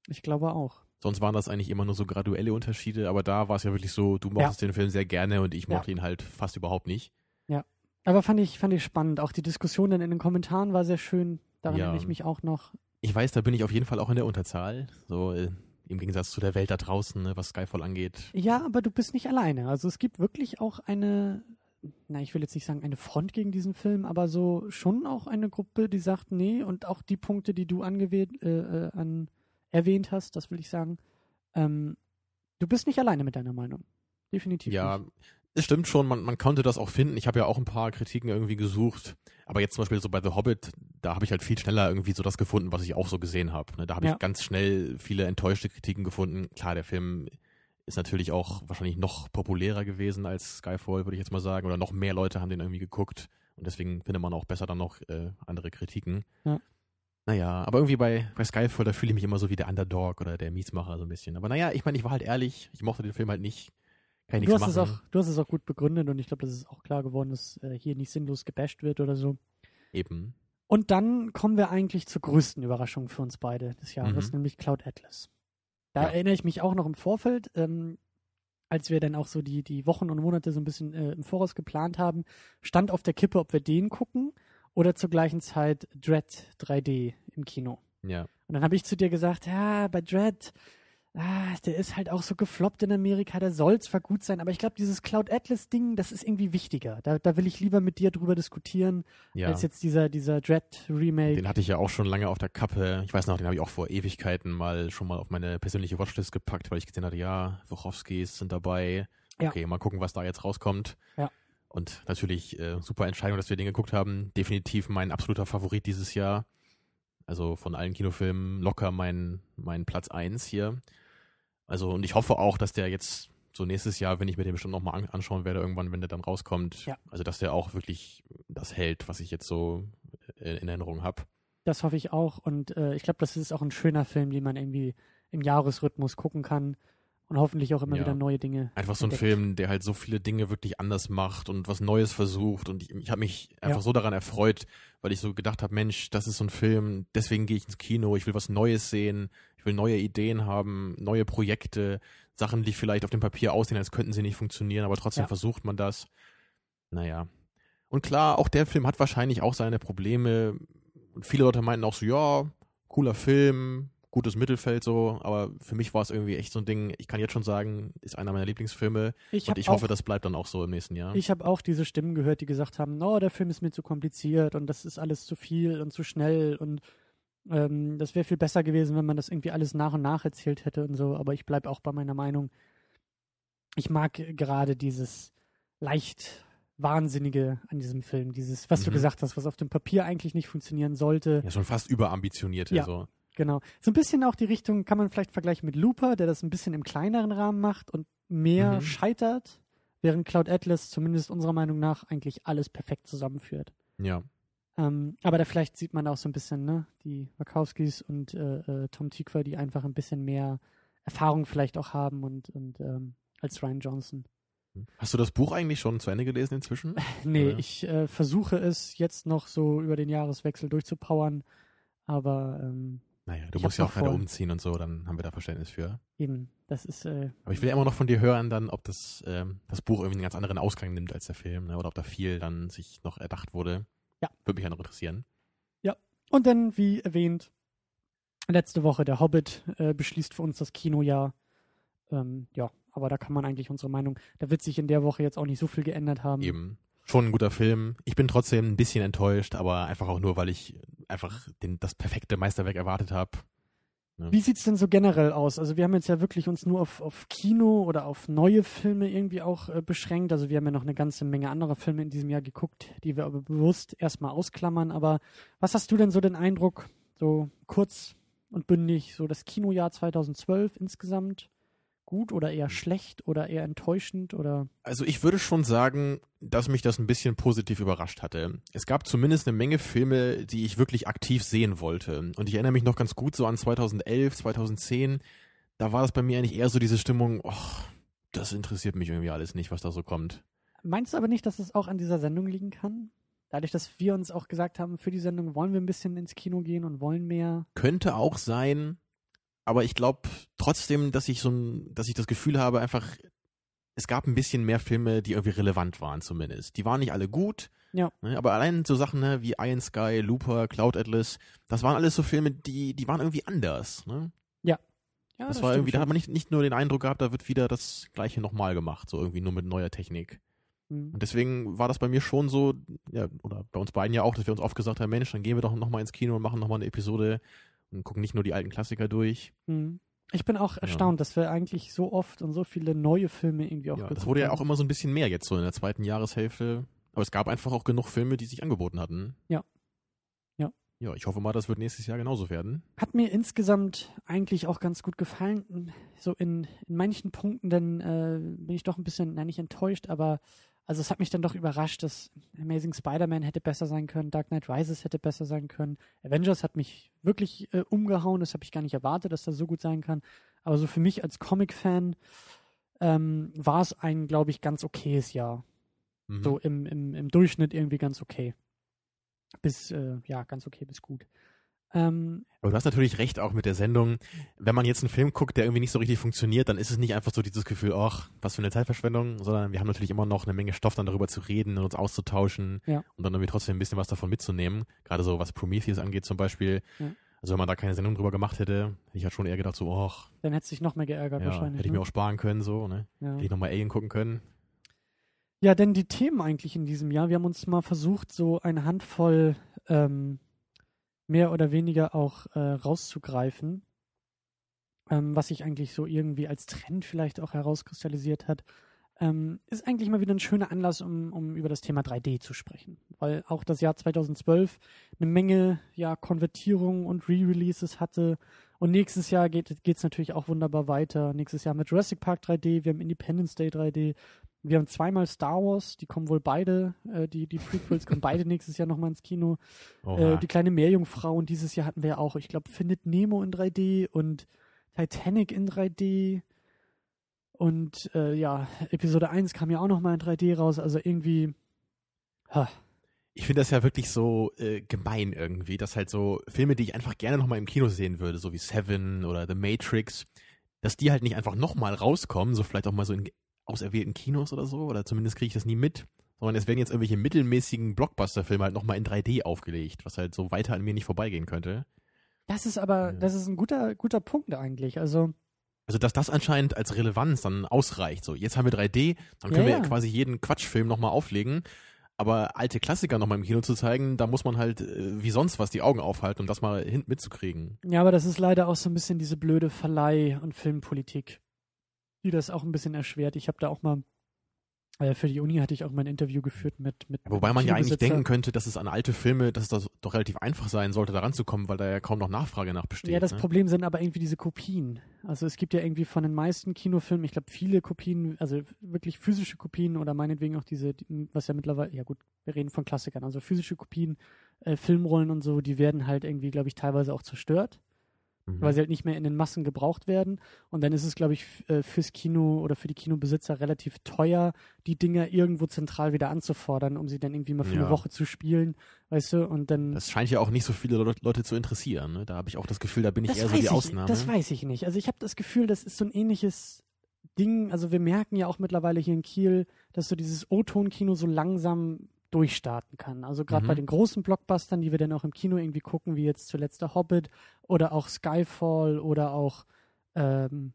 ich glaube auch. Sonst waren das eigentlich immer nur so graduelle Unterschiede, aber da war es ja wirklich so, du mochtest den Film sehr gerne und ich Ja. mochte ihn halt fast überhaupt nicht. Aber fand ich, fand ich spannend. Auch die Diskussion dann in den Kommentaren war sehr schön. Daran Ja. erinnere ich mich auch noch. Ich weiß, da bin ich auf jeden Fall auch in der Unterzahl, so äh, im Gegensatz zu der Welt da draußen, ne, was Skyfall angeht. Ja, aber du bist nicht alleine. Also es gibt wirklich auch eine, na, ich will jetzt nicht sagen eine Front gegen diesen Film, aber so schon auch eine Gruppe, die sagt, nee, und auch die Punkte, die du angewählt, äh, äh, an, erwähnt hast, das will ich sagen, ähm, du bist nicht alleine mit deiner Meinung. Definitiv Ja, nicht. Es stimmt schon, man, man konnte das auch finden. Ich habe ja auch ein paar Kritiken irgendwie gesucht. Aber jetzt zum Beispiel so bei The Hobbit, da habe ich halt viel schneller irgendwie so das gefunden, was ich auch so gesehen habe. Ne? Da habe Ja. ich ganz schnell viele enttäuschte Kritiken gefunden. Klar, der Film ist natürlich auch wahrscheinlich noch populärer gewesen als Skyfall, würde ich jetzt mal sagen. Oder noch mehr Leute haben den irgendwie geguckt. Und deswegen findet man auch besser dann noch äh, andere Kritiken. Ja. Naja, aber irgendwie bei, bei Skyfall, da fühle ich mich immer so wie der Underdog oder der Mietsmacher so ein bisschen. Aber naja, ich meine, ich war halt ehrlich, ich mochte den Film halt nicht. Kann ich Du hast, es machen. auch, du hast es auch gut begründet und ich glaube, das ist auch klar geworden, dass äh, hier nicht sinnlos gebasht wird oder so. Eben. Und dann kommen wir eigentlich zur größten Überraschung für uns beide des Jahres, Mhm. nämlich Cloud Atlas. Da Ja. erinnere ich mich auch noch im Vorfeld, ähm, als wir dann auch so die, die Wochen und Monate so ein bisschen äh, im Voraus geplant haben, stand auf der Kippe, ob wir den gucken oder zur gleichen Zeit Dread 3D im Kino. Ja. Und dann habe ich zu dir gesagt, ja, bei Dread, ah, der ist halt auch so gefloppt in Amerika, der soll zwar gut sein, aber ich glaube, dieses Cloud Atlas Ding, das ist irgendwie wichtiger. Da, da will ich lieber mit dir drüber diskutieren, Ja. als jetzt dieser, dieser Dread Remake. Den hatte ich ja auch schon lange auf der Kappe. Ich weiß noch, den habe ich auch vor Ewigkeiten mal schon mal auf meine persönliche Watchlist gepackt, weil ich gesehen hatte, ja, Wachowskis sind dabei. Ja. Okay, mal gucken, was da jetzt rauskommt. Ja. Und natürlich äh, super Entscheidung, dass wir den geguckt haben. Definitiv mein absoluter Favorit dieses Jahr. Also von allen Kinofilmen locker mein, mein Platz eins hier. Also und ich hoffe auch, dass der jetzt so nächstes Jahr, wenn ich mir den bestimmt nochmal an anschauen werde, irgendwann, wenn der dann rauskommt, Ja. also dass der auch wirklich das hält, was ich jetzt so in Erinnerung habe. Das hoffe ich auch. Und äh, ich glaube, das ist auch ein schöner Film, den man irgendwie im Jahresrhythmus gucken kann und hoffentlich auch immer Ja. wieder neue Dinge. Einfach so ein entdeckt. Film, der halt so viele Dinge wirklich anders macht und was Neues versucht. Und ich, ich habe mich einfach Ja. so daran erfreut, weil ich so gedacht habe, Mensch, das ist so ein Film, deswegen gehe ich ins Kino, ich will was Neues sehen, will neue Ideen haben, neue Projekte, Sachen, die vielleicht auf dem Papier aussehen, als könnten sie nicht funktionieren, aber trotzdem Ja. versucht man das. Naja. Und klar, auch der Film hat wahrscheinlich auch seine Probleme. Und viele Leute meinten auch so, ja, cooler Film, gutes Mittelfeld so, aber für mich war es irgendwie echt so ein Ding, ich kann jetzt schon sagen, ist einer meiner Lieblingsfilme Ich und habe ich auch, hoffe, das bleibt dann auch so im nächsten Jahr. ich hab auch diese Stimmen gehört, die gesagt haben, no, der Film ist mir zu kompliziert und das ist alles zu viel und zu schnell und ähm, das wäre viel besser gewesen, wenn man das irgendwie alles nach und nach erzählt hätte und so, aber ich bleibe auch bei meiner Meinung. Ich mag gerade dieses leicht Wahnsinnige an diesem Film, dieses, was du Mhm. gesagt hast, was auf dem Papier eigentlich nicht funktionieren sollte. ja, schon fast überambitionierte Ja. so. Genau. So ein bisschen auch die Richtung kann man vielleicht vergleichen mit Looper, der das ein bisschen im kleineren Rahmen macht und mehr Mhm. scheitert, während Cloud Atlas zumindest unserer Meinung nach eigentlich alles perfekt zusammenführt. Ja. Ähm, aber da vielleicht sieht man auch so ein bisschen, ne, die Wachowskis und äh, äh, Tom Tykwer, die einfach ein bisschen mehr Erfahrung vielleicht auch haben und, und ähm, als Ryan Johnson. Hast du das Buch eigentlich schon zu Ende gelesen inzwischen? Nee, Oder? ich äh, versuche es jetzt noch so über den Jahreswechsel durchzupowern, aber ähm, Naja, du Ich musst ja auch gerade umziehen und so, dann haben wir da Verständnis für. eben, das ist äh, Aber ich will ja immer noch von dir hören, dann, ob das, ähm, das Buch irgendwie einen ganz anderen Ausgang nimmt als der Film, ne? oder ob da viel dann sich noch erdacht wurde. Ja. Würde mich ja noch interessieren. Und dann, wie erwähnt, letzte Woche der Hobbit äh, beschließt für uns das Kinojahr. Ähm, ja, aber da kann man eigentlich unsere Meinung, da wird sich in der Woche jetzt auch nicht so viel geändert haben. Eben. Schon ein guter Film. Ich bin trotzdem ein bisschen enttäuscht, aber einfach auch nur, weil ich einfach den, das perfekte Meisterwerk erwartet habe. Wie sieht's denn so generell aus? Also wir haben jetzt ja wirklich uns nur auf, auf Kino oder auf neue Filme irgendwie auch äh, beschränkt. Also wir haben ja noch eine ganze Menge anderer Filme in diesem Jahr geguckt, die wir aber bewusst erstmal ausklammern. Aber was hast du denn so den Eindruck, so kurz und bündig, so das Kinojahr 2012 insgesamt? Gut oder eher schlecht oder eher enttäuschend oder Also ich würde schon sagen, dass mich das ein bisschen positiv überrascht hatte. Es gab zumindest eine Menge Filme, die ich wirklich aktiv sehen wollte. Und ich erinnere mich noch ganz gut so an 2011, 2010. Da war das bei mir eigentlich eher so diese Stimmung, ach, das interessiert mich irgendwie alles nicht, was da so kommt. Meinst du aber nicht, dass es auch an dieser Sendung liegen kann? Dadurch, dass wir uns auch gesagt haben, für die Sendung wollen wir ein bisschen ins Kino gehen und wollen mehr. Könnte auch sein, aber ich glaube trotzdem, dass ich so ein, dass ich das Gefühl habe, einfach, es gab ein bisschen mehr Filme, die irgendwie relevant waren zumindest. Die waren nicht alle gut, Ja. ne, aber allein so Sachen ne, wie Iron Sky, Looper, Cloud Atlas, das waren alles so Filme, die, die waren irgendwie anders. Ne? Ja, das, das war irgendwie, da hat man nicht, nicht nur den Eindruck gehabt, da wird wieder das Gleiche nochmal gemacht, so irgendwie nur mit neuer Technik. Mhm. Und deswegen war das bei mir schon so, ja, oder bei uns beiden ja auch, dass wir uns oft gesagt haben, Mensch, dann gehen wir doch nochmal ins Kino und machen nochmal eine Episode und gucken nicht nur die alten Klassiker durch. Mhm. Ich bin auch erstaunt, dass wir eigentlich so oft und so viele neue Filme irgendwie auch Ja, das wurde ja auch immer so ein bisschen mehr jetzt so in der zweiten Jahreshälfte. Aber es gab einfach auch genug Filme, die sich angeboten hatten. Ja. Ja. Ja, ich hoffe mal, das wird nächstes Jahr genauso werden. Hat mir insgesamt eigentlich auch ganz gut gefallen. So in, in manchen Punkten, dann äh, bin ich doch ein bisschen, na nicht enttäuscht, aber also es hat mich dann doch überrascht, dass Amazing Spider-Man hätte besser sein können, Dark Knight Rises hätte besser sein können. Avengers hat mich wirklich äh, umgehauen, das habe ich gar nicht erwartet, dass das so gut sein kann. Aber so für mich als Comic-Fan ähm, war es ein, glaube ich, ganz okayes Jahr. Mhm. So im, im, im Durchschnitt irgendwie ganz okay. Bis, äh, ja, ganz okay bis gut. Ähm, Aber du hast natürlich recht auch mit der Sendung. Wenn man jetzt einen Film guckt, der irgendwie nicht so richtig funktioniert, dann ist es nicht einfach so dieses Gefühl, ach, was für eine Zeitverschwendung, sondern wir haben natürlich immer noch eine Menge Stoff dann darüber zu reden und uns auszutauschen Ja. und dann irgendwie trotzdem ein bisschen was davon mitzunehmen. Gerade so was Prometheus angeht zum Beispiel. Ja. Also wenn man da keine Sendung drüber gemacht hätte, hätte ich halt schon eher gedacht so, ach, dann hätte sich noch mehr geärgert ja, wahrscheinlich. hätte ich ne? mir auch sparen können, so, ne? ja. Hätte ich nochmal Alien gucken können. ja, denn die Themen eigentlich in diesem Jahr, wir haben uns mal versucht, so eine Handvoll ähm, mehr oder weniger auch äh, rauszugreifen, ähm, was sich eigentlich so irgendwie als Trend vielleicht auch herauskristallisiert hat. Ähm, ist eigentlich mal wieder ein schöner Anlass, um, um über das Thema 3D zu sprechen. Weil auch das Jahr 2012 eine Menge ja, Konvertierungen und Re-Releases hatte. Und nächstes Jahr geht es natürlich auch wunderbar weiter. Nächstes Jahr mit Jurassic Park 3D, wir haben Independence Day 3D, wir haben zweimal Star Wars, die kommen wohl beide, äh, die, die Prequels kommen beide nächstes Jahr nochmal ins Kino. Äh, die kleine Meerjungfrau und dieses Jahr hatten wir ja auch, ich glaube, Findet Nemo in 3D und Titanic in 3D. Und äh, ja, Episode 1 kam ja auch nochmal in 3D raus, also irgendwie. Ha, ich finde das ja wirklich so äh, gemein irgendwie, dass halt so Filme, die ich einfach gerne nochmal im Kino sehen würde, so wie Seven oder The Matrix, dass die halt nicht einfach nochmal rauskommen, so vielleicht auch mal so in auserwählten Kinos oder so, oder zumindest kriege ich das nie mit, sondern es werden jetzt irgendwelche mittelmäßigen Blockbuster-Filme halt nochmal in 3D aufgelegt, was halt so weiter an mir nicht vorbeigehen könnte. Das ist aber, das ist ein guter, guter Punkt eigentlich. Also, also, dass das anscheinend als Relevanz dann ausreicht. So, jetzt haben wir 3D, dann können ja, wir ja. quasi jeden Quatschfilm nochmal auflegen. Aber alte Klassiker nochmal im Kino zu zeigen, da muss man halt äh, wie sonst was die Augen aufhalten, um das mal hin mitzukriegen. Ja, aber das ist leider auch so ein bisschen diese blöde Verleih- und Filmpolitik, die das auch ein bisschen erschwert. Ich habe da auch mal äh, für die Uni hatte ich auch mal ein Interview geführt mit. mit Wobei man ja eigentlich denken könnte, dass es an alte Filme, dass das doch relativ einfach sein sollte, da ranzukommen, weil da ja kaum noch Nachfrage nach besteht. Ja, das ne? Problem sind aber irgendwie diese Kopien. Also es gibt ja irgendwie von den meisten Kinofilmen, ich glaube viele Kopien, also wirklich physische Kopien oder meinetwegen auch diese, was ja mittlerweile, ja gut, wir reden von Klassikern, also physische Kopien, äh, Filmrollen und so, die werden halt irgendwie, glaube ich, teilweise auch zerstört mhm. weil sie halt nicht mehr in den Massen gebraucht werden. Und dann ist es, glaube ich, äh, fürs Kino oder für die Kinobesitzer relativ teuer, die Dinger irgendwo zentral wieder anzufordern, um sie dann irgendwie mal für ja. eine Woche zu spielen, weißt du, und dann. Das scheint ja auch nicht so viele Leute zu interessieren, ne? Da habe ich auch das Gefühl, da bin ich das eher so die ich, Ausnahme. Das weiß ich nicht. Also ich habe das Gefühl, das ist so ein ähnliches Ding, also wir merken ja auch mittlerweile hier in Kiel, dass so dieses O-Ton-Kino so langsam durchstarten kann. Also gerade mhm. bei den großen Blockbustern, die wir dann auch im Kino irgendwie gucken, wie jetzt zuletzt der Hobbit oder auch Skyfall oder auch ähm,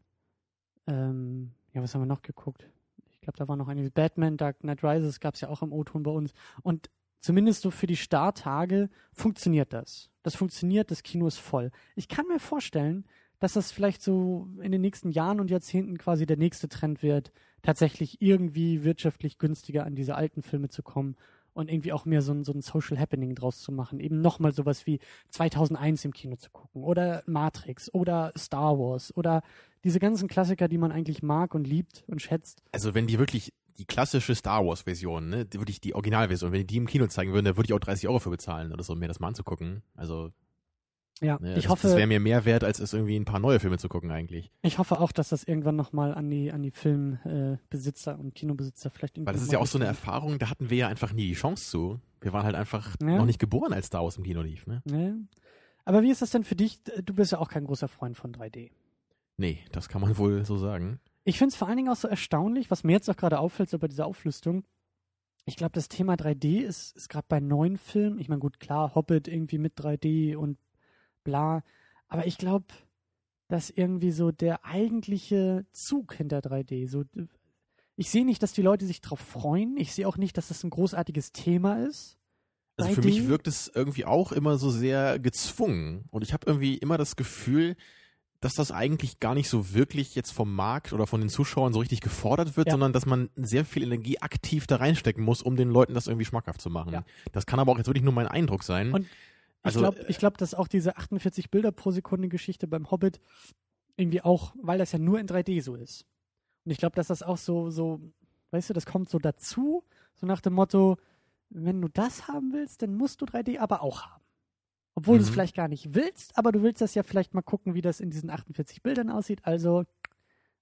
ähm, ja, was haben wir noch geguckt? Ich glaube, da war noch eine Batman, Dark Knight Rises gab es ja auch im O-Ton bei uns. Und zumindest so für die Starttage funktioniert das. Das funktioniert, das Kino ist voll. Ich kann mir vorstellen, dass das vielleicht so in den nächsten Jahren und Jahrzehnten quasi der nächste Trend wird, tatsächlich irgendwie wirtschaftlich günstiger an diese alten Filme zu kommen und irgendwie auch mehr so ein, so ein Social Happening draus zu machen. Eben nochmal sowas wie 2001 im Kino zu gucken oder Matrix oder Star Wars oder diese ganzen Klassiker, die man eigentlich mag und liebt und schätzt. Also wenn die wirklich die klassische Star Wars Version, ne, wirklich die Originalversion, wenn die die im Kino zeigen würden, da würde ich auch 30 Euro für bezahlen oder so, um mir das mal anzugucken. Also ja, ne, ich das, hoffe. Das wäre mir mehr wert, als es irgendwie ein paar neue Filme zu gucken eigentlich. Ich hoffe auch, dass das irgendwann nochmal an die, an die Filmbesitzer und Kinobesitzer vielleicht irgendwie. Weil das ist ja auch so eine Erfahrung, da hatten wir ja einfach nie die Chance zu. Wir waren halt einfach ja. noch nicht geboren, als Star Wars im Kino lief, ne? Ja. Aber wie ist das denn für dich? Du bist ja auch kein großer Freund von 3D. Nee, das kann man wohl so sagen. Ich finde es vor allen Dingen auch so erstaunlich, was mir jetzt auch gerade auffällt, so bei dieser Auflistung. Ich glaube, das Thema 3D ist, ist gerade bei neuen Filmen, ich meine, gut, klar, Hobbit irgendwie mit 3D und bla, aber ich glaube, dass irgendwie so der eigentliche Zug hinter 3D, so ich sehe nicht, dass die Leute sich drauf freuen. Ich sehe auch nicht, dass das ein großartiges Thema ist. Also für mich wirkt es irgendwie auch immer so sehr gezwungen. Und ich habe irgendwie immer das Gefühl, dass das eigentlich gar nicht so wirklich jetzt vom Markt oder von den Zuschauern so richtig gefordert wird, ja. sondern dass man sehr viel Energie aktiv da reinstecken muss, um den Leuten das irgendwie schmackhaft zu machen. Ja. Das kann aber auch jetzt wirklich nur mein Eindruck sein. Und also, ich glaube, ich glaub, dass auch diese 48 Bilder pro Sekunde Geschichte beim Hobbit irgendwie auch, weil das ja nur in 3D so ist. Und ich glaube, dass das auch so, so, weißt du, das kommt so dazu, so nach dem Motto, wenn du das haben willst, dann musst du 3D aber auch haben. Obwohl mhm. du es vielleicht gar nicht willst, aber du willst das ja vielleicht mal gucken, wie das in diesen 48 Bildern aussieht. Also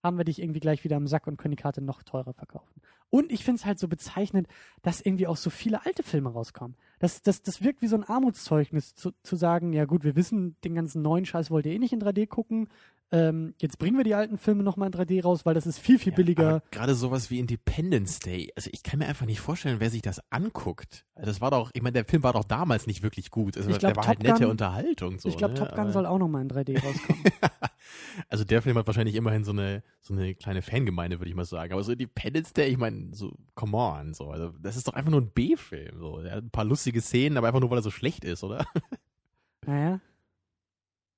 haben wir dich irgendwie gleich wieder im Sack und können die Karte noch teurer verkaufen. Und ich finde es halt so bezeichnend, dass irgendwie auch so viele alte Filme rauskommen. Das, das, das wirkt wie so ein Armutszeugnis, zu, zu sagen, ja gut, wir wissen, den ganzen neuen Scheiß wollt ihr eh nicht in 3D gucken, ähm, jetzt bringen wir die alten Filme nochmal in 3D raus, weil das ist viel, viel ja, billiger. Gerade sowas wie Independence Day. Also ich kann mir einfach nicht vorstellen, wer sich das anguckt. Also das war doch, ich meine, der Film war doch damals nicht wirklich gut. Also ich glaub, der war Top halt nette Gun, Unterhaltung. So, ich glaube, ne? Top Gun Aber soll auch nochmal in 3D rauskommen. also der Film hat wahrscheinlich immerhin so eine, so eine kleine Fangemeinde, würde ich mal sagen. Aber so Independence Day, ich meine, so, come on. So. Also das ist doch einfach nur ein B-Film. So. Der hat ein paar lustige Szenen, aber einfach nur, weil er so schlecht ist, oder? Naja.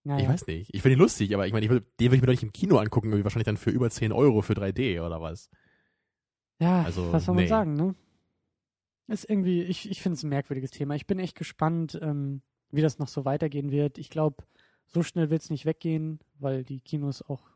Naja. Ich weiß nicht. Ich finde ihn lustig, aber ich meine, den würde ich mir doch nicht im Kino angucken, wahrscheinlich dann für über 10 Euro für 3D oder was. Ja, also, was soll man nee. sagen, ne? Ist irgendwie, ich, ich finde es ein merkwürdiges Thema. Ich bin echt gespannt, ähm, wie das noch so weitergehen wird. Ich glaube, so schnell wird es nicht weggehen, weil die Kinos auch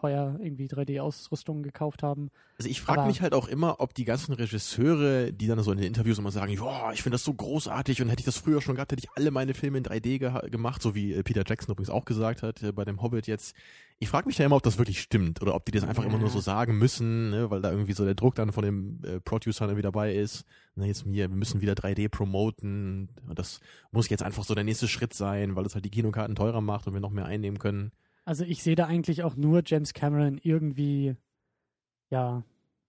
teuer irgendwie 3D-Ausrüstung gekauft haben. Also ich frage mich halt auch immer, ob die ganzen Regisseure, die dann so in den Interviews immer sagen, ja, ich finde das so großartig und hätte ich das früher schon gehabt, hätte ich alle meine Filme in 3D geha- gemacht, so wie äh, Peter Jackson übrigens auch gesagt hat äh, bei dem Hobbit jetzt. Ich frage mich da immer, ob das wirklich stimmt oder ob die das einfach immer nur so sagen müssen, ne, weil da irgendwie so der Druck dann von dem äh, Producer irgendwie dabei ist. Na, jetzt hier, wir müssen wieder 3D promoten. Und das muss jetzt einfach so der nächste Schritt sein, weil es halt die Kinokarten teurer macht und wir noch mehr einnehmen können. Also ich sehe da eigentlich auch nur James Cameron irgendwie, ja,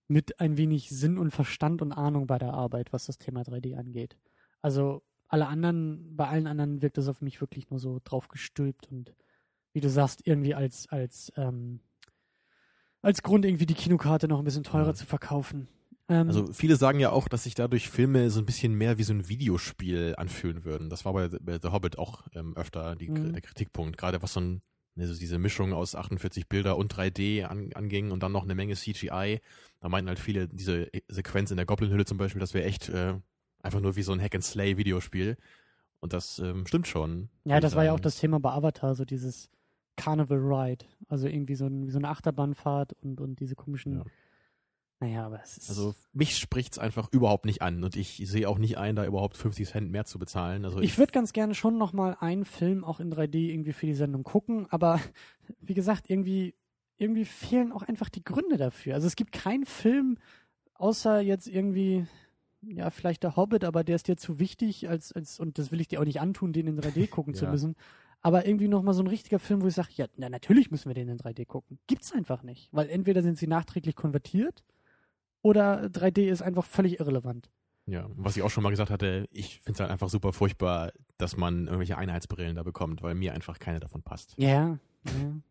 mit ein wenig Sinn und Verstand und Ahnung bei der Arbeit, was das Thema 3D angeht. Also alle anderen, bei allen anderen wirkt es auf mich wirklich nur so drauf gestülpt und wie du sagst, irgendwie als, als, ähm, als Grund irgendwie die Kinokarte noch ein bisschen teurer Ja. zu verkaufen. Ähm, Also viele sagen ja auch, dass sich dadurch Filme so ein bisschen mehr wie so ein Videospiel anfühlen würden. Das war bei, bei The Hobbit auch ähm, öfter die, Mhm. der Kritikpunkt. Gerade was so ein, also diese Mischung aus 48 Bilder und 3D an, anging und dann noch eine Menge CGI. Da meinten halt viele, diese Sequenz in der Goblin-Hülle zum Beispiel, das wäre echt äh, einfach nur wie so ein Hack-and-Slay-Videospiel. Und das ähm, stimmt schon. Ja, das war ja auch das Thema bei Avatar, so dieses Carnival Ride. Also irgendwie so, ein, so eine Achterbahnfahrt und, und diese komischen. Ja. Naja, aber es ist. Also mich spricht's einfach überhaupt nicht an und ich sehe auch nicht ein, da überhaupt 50 Cent mehr zu bezahlen. Also ich würde ganz gerne schon nochmal einen Film auch in 3D irgendwie für die Sendung gucken, aber wie gesagt, irgendwie, irgendwie fehlen auch einfach die Gründe dafür. Also es gibt keinen Film, außer jetzt irgendwie, ja, vielleicht der Hobbit, aber der ist dir zu wichtig, als, als, und das will ich dir auch nicht antun, den in 3D gucken zu Ja. müssen. Aber irgendwie nochmal so ein richtiger Film, wo ich sage, ja, na, natürlich müssen wir den in 3D gucken. Gibt's einfach nicht. Weil entweder sind sie nachträglich konvertiert oder 3D ist einfach völlig irrelevant. Ja, was ich auch schon mal gesagt hatte, ich finde es halt einfach super furchtbar, dass man irgendwelche Einheitsbrillen da bekommt, weil mir einfach keine davon passt. Ja, ja.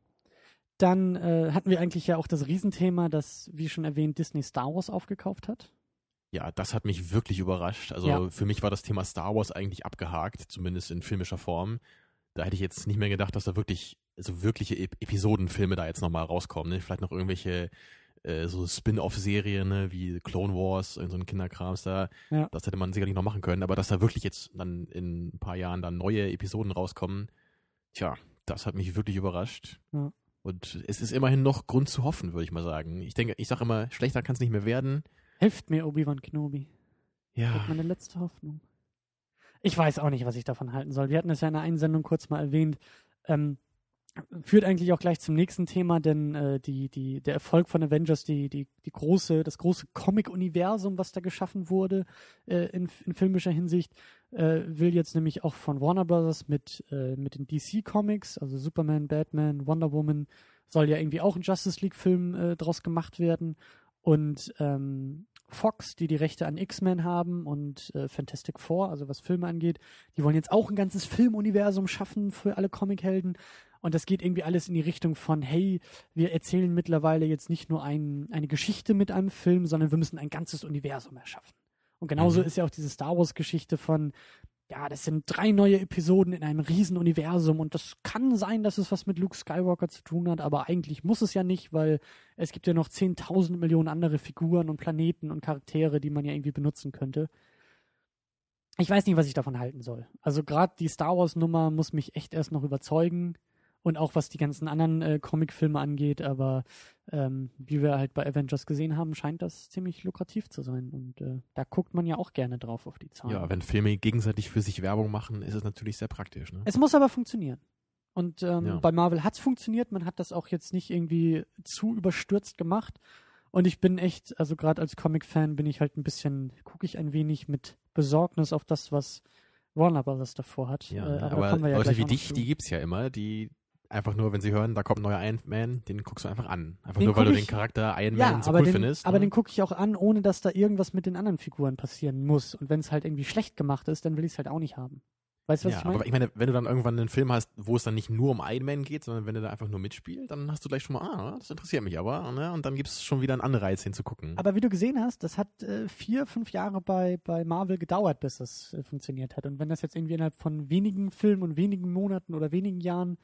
Dann äh, hatten wir eigentlich ja auch das Riesenthema, dass, wie schon erwähnt, Disney Star Wars aufgekauft hat. Ja, das hat mich wirklich überrascht. Also Ja. für mich war das Thema Star Wars eigentlich abgehakt, zumindest in filmischer Form. Da hätte ich jetzt nicht mehr gedacht, dass da wirklich, so wirkliche Ep Episodenfilme da jetzt nochmal rauskommen. Ne? Vielleicht noch irgendwelche äh, so Spin-off-Serien, ne? wie Clone Wars, und so ein Kinderkrams da. Ja. Das hätte man sicherlich noch machen können. Aber dass da wirklich jetzt dann in ein paar Jahren dann neue Episoden rauskommen, tja, das hat mich wirklich überrascht. Ja. Und es ist immerhin noch Grund zu hoffen, würde ich mal sagen. Ich denke, ich sage immer, schlechter kann es nicht mehr werden. Hilft mir Obi-Wan Kenobi. Ja. Das ist meine letzte Hoffnung. Ich weiß auch nicht, was ich davon halten soll. Wir hatten es ja in einer Einsendung kurz mal erwähnt. Ähm, führt eigentlich auch gleich zum nächsten Thema, denn äh, die, die, der Erfolg von Avengers, die, die, die große, das große Comic-Universum, was da geschaffen wurde äh, in, in filmischer Hinsicht, äh, will jetzt nämlich auch von Warner Brothers mit, äh, mit den DC Comics, also Superman, Batman, Wonder Woman, soll ja irgendwie auch ein Justice League-Film äh, draus gemacht werden. Und ähm, Fox, die die Rechte an X-Men haben und äh, Fantastic Four, also was Filme angeht, die wollen jetzt auch ein ganzes Filmuniversum schaffen für alle Comichelden. Und das geht irgendwie alles in die Richtung von, hey, wir erzählen mittlerweile jetzt nicht nur ein, eine Geschichte mit einem Film, sondern wir müssen ein ganzes Universum erschaffen. Und genauso Mhm. ist ja auch diese Star Wars-Geschichte von, ja, das sind drei neue Episoden in einem riesen Universum und das kann sein, dass es was mit Luke Skywalker zu tun hat, aber eigentlich muss es ja nicht, weil es gibt ja noch 10.000 Millionen andere Figuren und Planeten und Charaktere, die man ja irgendwie benutzen könnte. Ich weiß nicht, was ich davon halten soll. Also gerade die Star Wars Nummer muss mich echt erst noch überzeugen und auch was die ganzen anderen äh, Comicfilme angeht, aber ähm, wie wir halt bei Avengers gesehen haben, scheint das ziemlich lukrativ zu sein und äh, da guckt man ja auch gerne drauf auf die Zahlen. Ja, wenn Filme gegenseitig für sich Werbung machen, ist es natürlich sehr praktisch. Ne? Es muss aber funktionieren. Und ähm, Ja. bei Marvel hat es funktioniert. Man hat das auch jetzt nicht irgendwie zu überstürzt gemacht. Und ich bin echt, also gerade als Comic-Fan bin ich halt ein bisschen, gucke ich ein wenig mit Besorgnis auf das, was Warner Brothers davor hat. Ja, Äh, ne? aber ja Leute wie dich, zu. die gibt's ja immer, die einfach nur, wenn sie hören, da kommt ein neuer Iron Man, den guckst du einfach an. Einfach Den nur, weil du den Charakter Iron ja, Man so cool den, findest. aber ne? den gucke ich auch an, ohne dass da irgendwas mit den anderen Figuren passieren muss. Und wenn es halt irgendwie schlecht gemacht ist, dann will ich es halt auch nicht haben. Weißt du, was ja, ich meine? aber ich meine, wenn du dann irgendwann einen Film hast, wo es dann nicht nur um Iron Man geht, sondern wenn du da einfach nur mitspielt, dann hast du gleich schon mal, ah, das interessiert mich aber, ne? Und dann gibt es schon wieder einen Anreiz hinzugucken. Aber wie du gesehen hast, das hat äh, vier, fünf Jahre bei, bei Marvel gedauert, bis das äh, funktioniert hat. Und wenn das jetzt irgendwie innerhalb von wenigen Filmen und wenigen Monaten oder wenigen Jahren,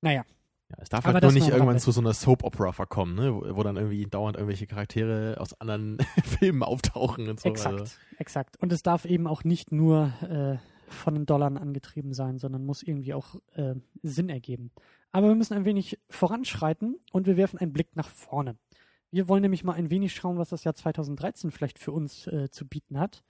naja, Ja, es darf Aber halt nur nicht irgendwann zu so einer Soap-Opera verkommen, ne? wo, wo dann irgendwie dauernd irgendwelche Charaktere aus anderen Filmen auftauchen und so. exakt, Also, exakt. Und es darf eben auch nicht nur äh, von den Dollar angetrieben sein, sondern muss irgendwie auch äh, Sinn ergeben. Aber wir müssen ein wenig voranschreiten und wir werfen einen Blick nach vorne. Wir wollen nämlich mal ein wenig schauen, was das Jahr 2013 vielleicht für uns äh, zu bieten hat.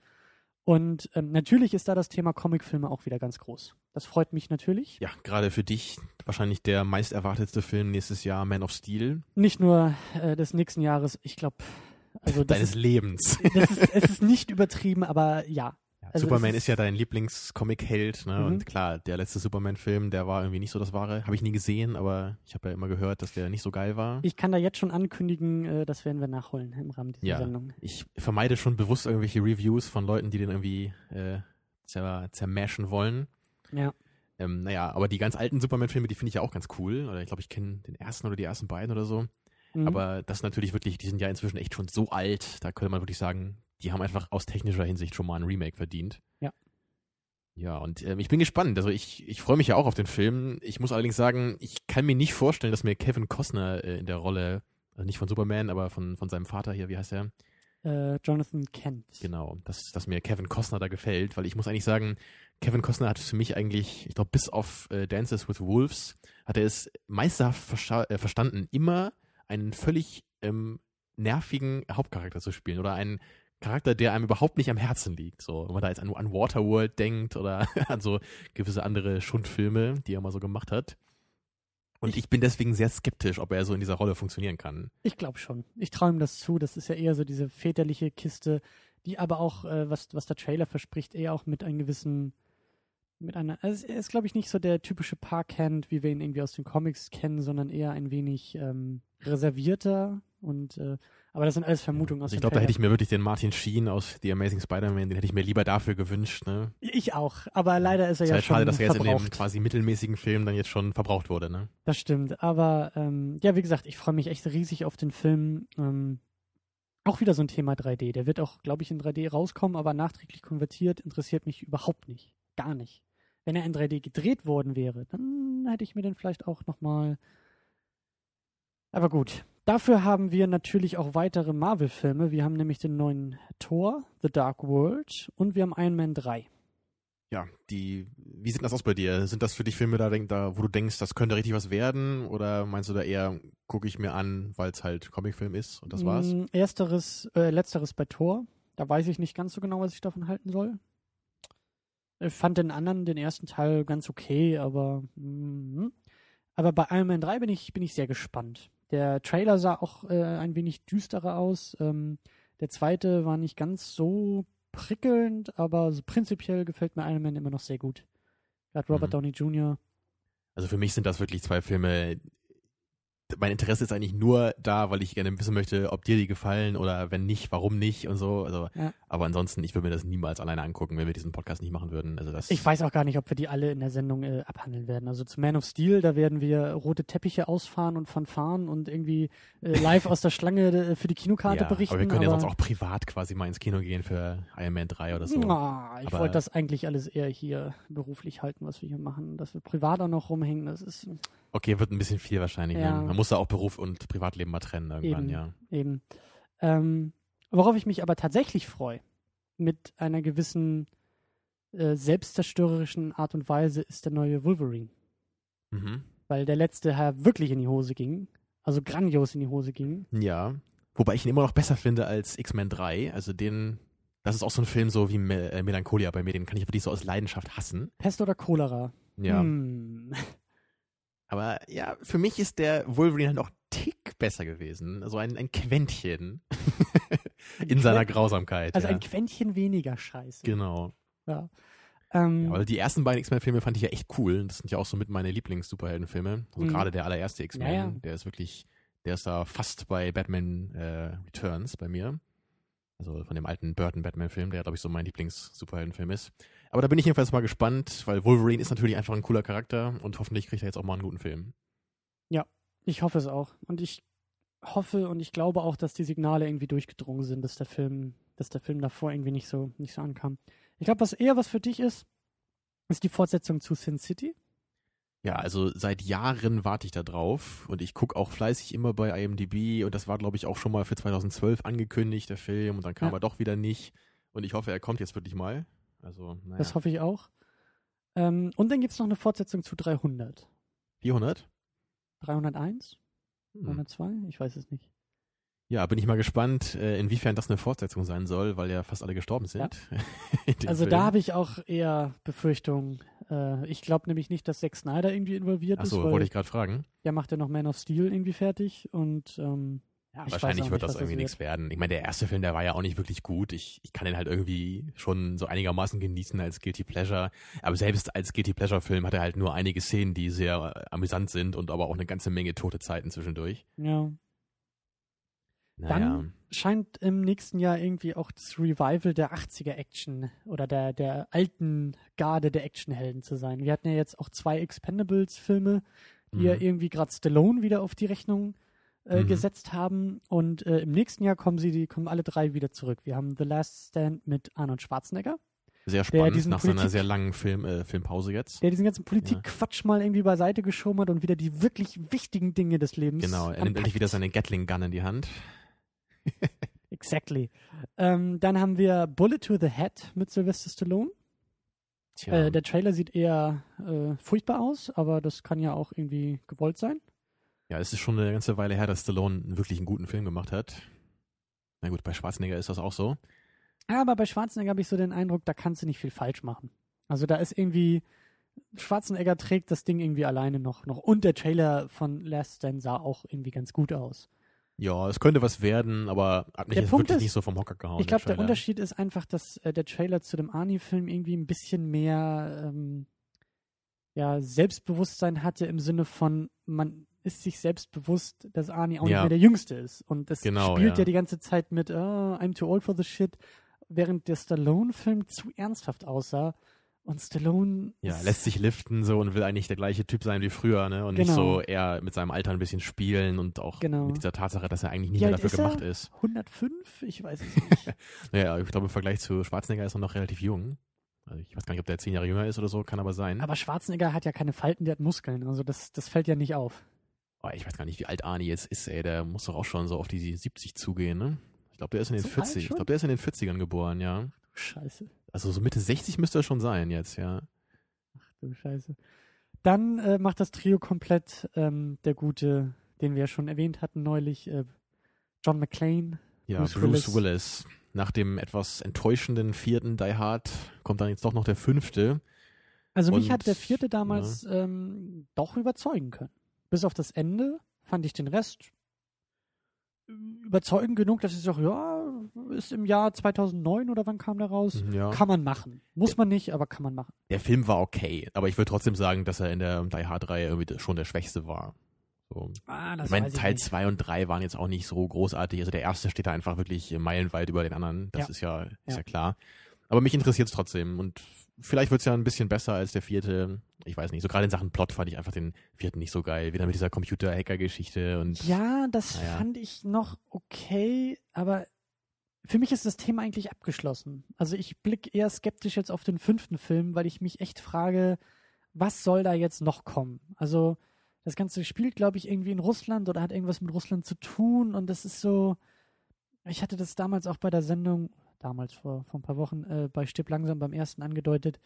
Und ähm, natürlich ist da das Thema Comicfilme auch wieder ganz groß. Das freut mich natürlich. Ja, gerade für dich wahrscheinlich der meist erwartetste Film nächstes Jahr, Man of Steel. Nicht nur äh, des nächsten Jahres, ich glaube, also deines ist, Lebens. Ist, es ist nicht übertrieben, aber ja, also Superman ist, ist, ja dein Lieblingscomic-Held, ne? Mhm. Und klar, der letzte Superman-Film, der war irgendwie nicht so das Wahre. Habe ich nie gesehen, aber ich habe ja immer gehört, dass der nicht so geil war. Ich kann da jetzt schon ankündigen, äh, das werden wir nachholen im Rahmen dieser ja, Sendung. Ich vermeide schon bewusst irgendwelche Reviews von Leuten, die den irgendwie äh, zer zermashen wollen. Ja. Ähm, naja, aber die ganz alten Superman-Filme, die finde ich ja auch ganz cool. Oder ich glaube, ich kenne den ersten oder die ersten beiden oder so. Mhm. Aber das natürlich wirklich, die sind ja inzwischen echt schon so alt, da könnte man wirklich sagen, die haben einfach aus technischer Hinsicht schon mal ein Remake verdient. Ja. Ja, und ähm, ich bin gespannt. Also ich, ich freue mich ja auch auf den Film. Ich muss allerdings sagen, ich kann mir nicht vorstellen, dass mir Kevin Costner äh, in der Rolle, also nicht von Superman, aber von, von seinem Vater hier, wie heißt er? Äh, Jonathan Kent. Genau, dass, dass mir Kevin Costner da gefällt, weil ich muss eigentlich sagen, Kevin Costner hat für mich eigentlich, ich glaube, bis auf äh, Dances with Wolves, hat er es meisterhaft äh, verstanden, immer einen völlig ähm, nervigen Hauptcharakter zu spielen oder einen Charakter, der einem überhaupt nicht am Herzen liegt. So, wenn man da jetzt an, an Waterworld denkt oder an so gewisse andere Schundfilme, die er mal so gemacht hat. Und ich, ich, bin deswegen sehr skeptisch, ob er so in dieser Rolle funktionieren kann. Ich glaube schon. Ich traue ihm das zu. Das ist ja eher so diese väterliche Kiste, die aber auch, äh, was, was der Trailer verspricht, eher auch mit einem gewissen, mit einer, also er ist, glaube ich, nicht so der typische Parkhand, wie wir ihn irgendwie aus den Comics kennen, sondern eher ein wenig ähm, reservierter und äh, aber das sind alles Vermutungen aus also Ich glaube, da hätte ich mir wirklich den Martin Sheen aus The Amazing Spider-Man, den hätte ich mir lieber dafür gewünscht. Ne? Ich auch, aber leider ist er ist ja halt schon schade, dass er jetzt verbraucht. in dem quasi mittelmäßigen Film dann jetzt schon verbraucht wurde. Ne? Das stimmt, aber ähm, ja, wie gesagt, ich freue mich echt riesig auf den Film. Ähm, auch wieder so ein Thema 3D. Der wird auch, glaube ich, in 3D rauskommen, aber nachträglich konvertiert interessiert mich überhaupt nicht. Gar nicht. Wenn er in 3D gedreht worden wäre, dann hätte ich mir den vielleicht auch nochmal. Aber gut, Dafür haben wir natürlich auch weitere Marvel-Filme. Wir haben nämlich den neuen Thor, The Dark World und wir haben Iron Man 3. Ja, die, wie sieht das aus bei dir? Sind das für dich Filme, da, da wo du denkst, das könnte richtig was werden? Oder meinst du da eher, gucke ich mir an, weil es halt Comicfilm ist und das war's? Mm, ersteres, äh, letzteres bei Thor. Da weiß ich nicht ganz so genau, was ich davon halten soll. Ich fand den anderen, den ersten Teil ganz okay, aber mm, aber bei Iron Man 3 bin ich, bin ich sehr gespannt. Der Trailer sah auch äh, ein wenig düsterer aus. Ähm, der zweite war nicht ganz so prickelnd, aber so prinzipiell gefällt mir Iron Man immer noch sehr gut. Gerade Robert mhm. Downey Jr. Also für mich sind das wirklich zwei Filme, mein Interesse ist eigentlich nur da, weil ich gerne wissen möchte, ob dir die gefallen oder wenn nicht, warum nicht und so. Also, ja. aber ansonsten, ich würde mir das niemals alleine angucken, wenn wir diesen Podcast nicht machen würden. Also das ich weiß auch gar nicht, ob wir die alle in der Sendung äh, abhandeln werden. Also zu Man of Steel, da werden wir rote Teppiche ausfahren und fanfaren und irgendwie äh, live aus der Schlange äh, für die Kinokarte ja, berichten. Aber wir können ja sonst auch privat quasi mal ins Kino gehen für Iron Man 3 oder so. Na, ich wollte das eigentlich alles eher hier beruflich halten, was wir hier machen. Dass wir privat auch noch rumhängen, das ist Okay, wird ein bisschen viel wahrscheinlich. Ne? Ja. Man muss da auch Beruf und Privatleben mal trennen irgendwann, eben, ja. Eben. Ähm, worauf ich mich aber tatsächlich freue, mit einer gewissen äh, selbstzerstörerischen Art und Weise, ist der neue Wolverine. Mhm. Weil der letzte Herr wirklich in die Hose ging. Also grandios in die Hose ging. Ja. Wobei ich ihn immer noch besser finde als X-Men 3. Also den, das ist auch so ein Film so wie Me äh, Melancholia bei mir. Den kann ich wirklich so aus Leidenschaft hassen. Pest oder Cholera? Ja. Hm. Aber ja, für mich ist der Wolverine halt noch Tick besser gewesen. Also ein, ein Quäntchen in Qu seiner Grausamkeit. Also ja. ein Quäntchen weniger Scheiße. Genau. Ja. Ähm, Ja, weil die ersten beiden X-Men-Filme fand ich ja echt cool. Das sind ja auch so mit meine Lieblings-Superhelden-Filme. Also Mhm. gerade der allererste X-Men, Ja, ja. der ist wirklich, der ist da fast bei Batman äh, Returns bei mir. Also von dem alten Burton-Batman-Film, der glaube ich so mein Lieblings-Superhelden-Film ist. Aber da bin ich jedenfalls mal gespannt, weil Wolverine ist natürlich einfach ein cooler Charakter und hoffentlich kriegt er jetzt auch mal einen guten Film. ich hoffe es auch. Und ich hoffe und ich glaube auch, dass die Signale irgendwie durchgedrungen sind, dass der Film, dass der Film davor irgendwie nicht so, nicht so ankam. Ich glaube, was eher was für dich ist, ist die Fortsetzung zu Sin City. Ja, also seit Jahren warte ich da drauf und ich gucke auch fleißig immer bei IMDb und das war, glaube ich, auch schon mal für 2012 angekündigt, der Film, und dann kam Ja. er doch wieder nicht. Und ich hoffe, er kommt jetzt wirklich mal. Also, naja. Das hoffe ich auch. Ähm, und dann gibt es noch eine Fortsetzung zu 300. 400? 301? Hm. 302? Ich weiß es nicht. Ja, bin ich mal gespannt, äh, inwiefern das eine Fortsetzung sein soll, weil ja fast alle gestorben sind. in dem Also Film. da habe ich auch eher Befürchtungen. Äh, ich glaube nämlich nicht, dass Zack Snyder irgendwie involviert Achso, ist, weil wollte ich gerade fragen. der macht ja noch Man of Steel irgendwie fertig und ähm, Ja, wahrscheinlich wird nicht, das was das irgendwie nichts werden. Ich meine, der erste Film, der war ja auch nicht wirklich gut. Ich, ich kann den halt irgendwie schon so einigermaßen genießen als Guilty Pleasure. Aber selbst als Guilty Pleasure Film hat er halt nur einige Szenen, die sehr äh, amüsant sind und aber auch eine ganze Menge tote Zeiten zwischendurch. ja. Naja. Dann scheint im nächsten Jahr irgendwie auch das Revival der 80er Action oder der, der alten Garde der Actionhelden zu sein. Wir hatten ja jetzt auch zwei Expendables-Filme, die ja Mhm. irgendwie gerade Stallone wieder auf die Rechnung äh, Mhm. gesetzt haben. Und äh, im nächsten Jahr kommen sie, die kommen alle drei wieder zurück. Wir haben The Last Stand mit Arnold Schwarzenegger, sehr spannend nach seiner Politik- sehr langen Film, äh, Filmpause jetzt. der diesen ganzen Politik-Quatsch mal irgendwie beiseite geschoben hat und wieder die wirklich wichtigen Dinge des Lebens. Genau, er nimmt endlich anpackt. wieder seine Gatling Gun in die Hand. Exactly. Ähm, dann haben wir Bullet to the Head mit Sylvester Stallone. Tja, Äh, der Trailer sieht eher äh, furchtbar aus, aber das kann ja auch irgendwie gewollt sein. Ja, es ist schon eine ganze Weile her, dass Stallone wirklich einen guten Film gemacht hat. Na gut, bei Schwarzenegger ist das auch so. Aber bei Schwarzenegger habe ich so den Eindruck, da kannst du nicht viel falsch machen. Also da ist irgendwie, Schwarzenegger trägt das Ding irgendwie alleine noch. noch. Und der Trailer von Last Stand sah auch irgendwie ganz gut aus. Ja, es könnte was werden, aber hat mich Der jetzt Punkt wirklich ist, nicht so vom Hocker gehauen. ich glaube, der Trailer. Unterschied ist einfach, dass äh, der Trailer zu dem Arnie-Film irgendwie ein bisschen mehr ähm, ja, Selbstbewusstsein hatte im Sinne von, man ist sich selbst bewusst, dass Arnie auch Ja. nicht mehr der Jüngste ist. Und das Genau, spielt ja. ja. die ganze Zeit mit, oh, I'm too old for the shit, während der Stallone-Film zu ernsthaft aussah. Und Stallone Ja, lässt sich liften so und will eigentlich der gleiche Typ sein wie früher, ne? Und nicht Genau. so eher mit seinem Alter ein bisschen spielen und auch Genau. mit dieser Tatsache, dass er eigentlich nicht mehr dafür ist gemacht ist. 105? Ich weiß es nicht. Naja, ich glaube im Vergleich zu Schwarzenegger ist er noch relativ jung. Also ich weiß gar nicht, ob der zehn Jahre jünger ist oder so, kann aber sein. Aber Schwarzenegger hat ja keine Falten, der hat Muskeln. Also das, das fällt ja nicht auf. Oh, ich weiß gar nicht, wie alt Arnie jetzt ist, ey. Der muss doch auch schon so auf die 70 zugehen, ne? Ich glaube, der ist in den So alt 40. Ich glaube, der ist in den 40ern geboren, ja. Scheiße. Also so Mitte 60 müsste er schon sein jetzt, ja. Du Scheiße. Dann äh, macht das Trio komplett ähm, der gute, den wir ja schon erwähnt hatten neulich, äh, John McClane. Ja, Bruce Bruce, Willis. Willis. Nach dem etwas enttäuschenden vierten Die Hard kommt dann jetzt doch noch der fünfte. Also mich Und, hat der vierte damals ähm, doch überzeugen können. Bis auf das Ende fand ich den Rest überzeugend genug, dass ich sage, ja, ist im Jahr 2009 oder wann kam der raus? Ja. Kann man machen. Muss man nicht, aber kann man machen. Der Film war okay, aber ich würde trotzdem sagen, dass er in der Die Hard-Reihe irgendwie schon der schwächste war. So. Ah, das ich meine, Teil nicht. 2 und 3 waren jetzt auch nicht so großartig. Also der erste steht da einfach wirklich meilenweit über den anderen. Das Ja. ist ja, ist Ja. ja. klar. Aber mich interessiert es trotzdem. Und vielleicht wird es ja ein bisschen besser als der vierte. Ich weiß nicht. So gerade in Sachen Plot fand ich einfach den vierten nicht so geil. Wieder mit dieser Computer-Hacker-Geschichte und Ja, das Naja. fand ich noch okay, aber für mich ist das Thema eigentlich abgeschlossen. Also ich blicke eher skeptisch jetzt auf den fünften Film, weil ich mich echt frage, was soll da jetzt noch kommen? Also das Ganze spielt, glaube ich, irgendwie in Russland oder hat irgendwas mit Russland zu tun und das ist so, ich hatte das damals auch bei der Sendung, damals vor, vor ein paar Wochen, äh, bei Stipp langsam beim ersten angedeutet.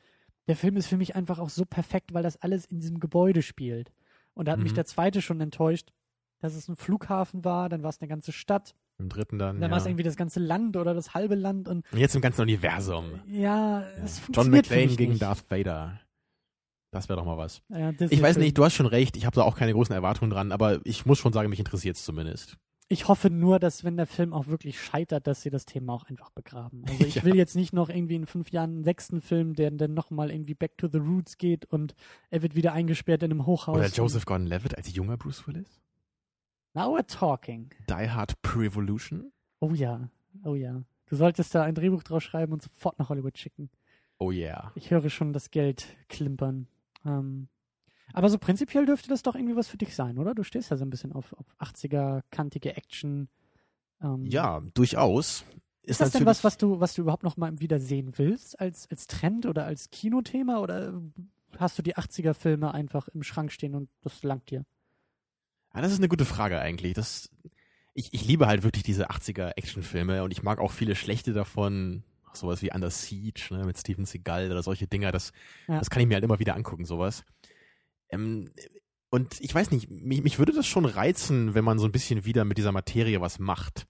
Der Film ist für mich einfach auch so perfekt, weil das alles in diesem Gebäude spielt. Und da hat mich Mhm. der zweite schon enttäuscht, dass es ein Flughafen war, dann war es eine ganze Stadt, im dritten dann. dann war es ja. irgendwie das ganze Land oder das halbe Land und Und jetzt im ganzen Universum. ja, Ja. es John funktioniert für McClane mich gegen nicht. Darth Vader. Das wäre doch mal was. Ja, Ich weiß Disney-Film. nicht, du hast schon recht. Ich habe da auch keine großen Erwartungen dran, aber ich muss schon sagen, mich interessiert es zumindest. Ich hoffe nur, dass wenn der Film auch wirklich scheitert, dass sie das Thema auch einfach begraben. Also ich Ja. will jetzt nicht noch irgendwie in fünf Jahren einen sechsten Film, der dann nochmal irgendwie back to the roots geht und er wird wieder eingesperrt in einem Hochhaus. Oder Joseph Gordon-Levitt als junger Bruce Willis? Now we're talking. Die Hard Pre-Evolution? Oh ja, oh ja. Du solltest da ein Drehbuch draus schreiben und sofort nach Hollywood schicken. Oh yeah. Ich höre schon das Geld klimpern. Ähm, aber so prinzipiell dürfte das doch irgendwie was für dich sein, oder? Du stehst ja so ein bisschen auf, auf 80er, kantige Action. Ähm, Ja, durchaus. Ist das denn was, was du, was du überhaupt noch mal wieder sehen willst als, als Trend oder als Kinothema? Oder hast du die 80er-Filme einfach im Schrank stehen und das langt dir? Ja, das ist eine gute Frage eigentlich. Das, ich, ich liebe halt wirklich diese 80er Actionfilme und ich mag auch viele schlechte davon. sowas wie Under Siege, ne, mit Steven Seagal oder solche Dinger, das, Ja. das kann ich mir halt immer wieder angucken, sowas. Ähm, und ich weiß nicht, mich, mich würde das schon reizen, wenn man so ein bisschen wieder mit dieser Materie was macht.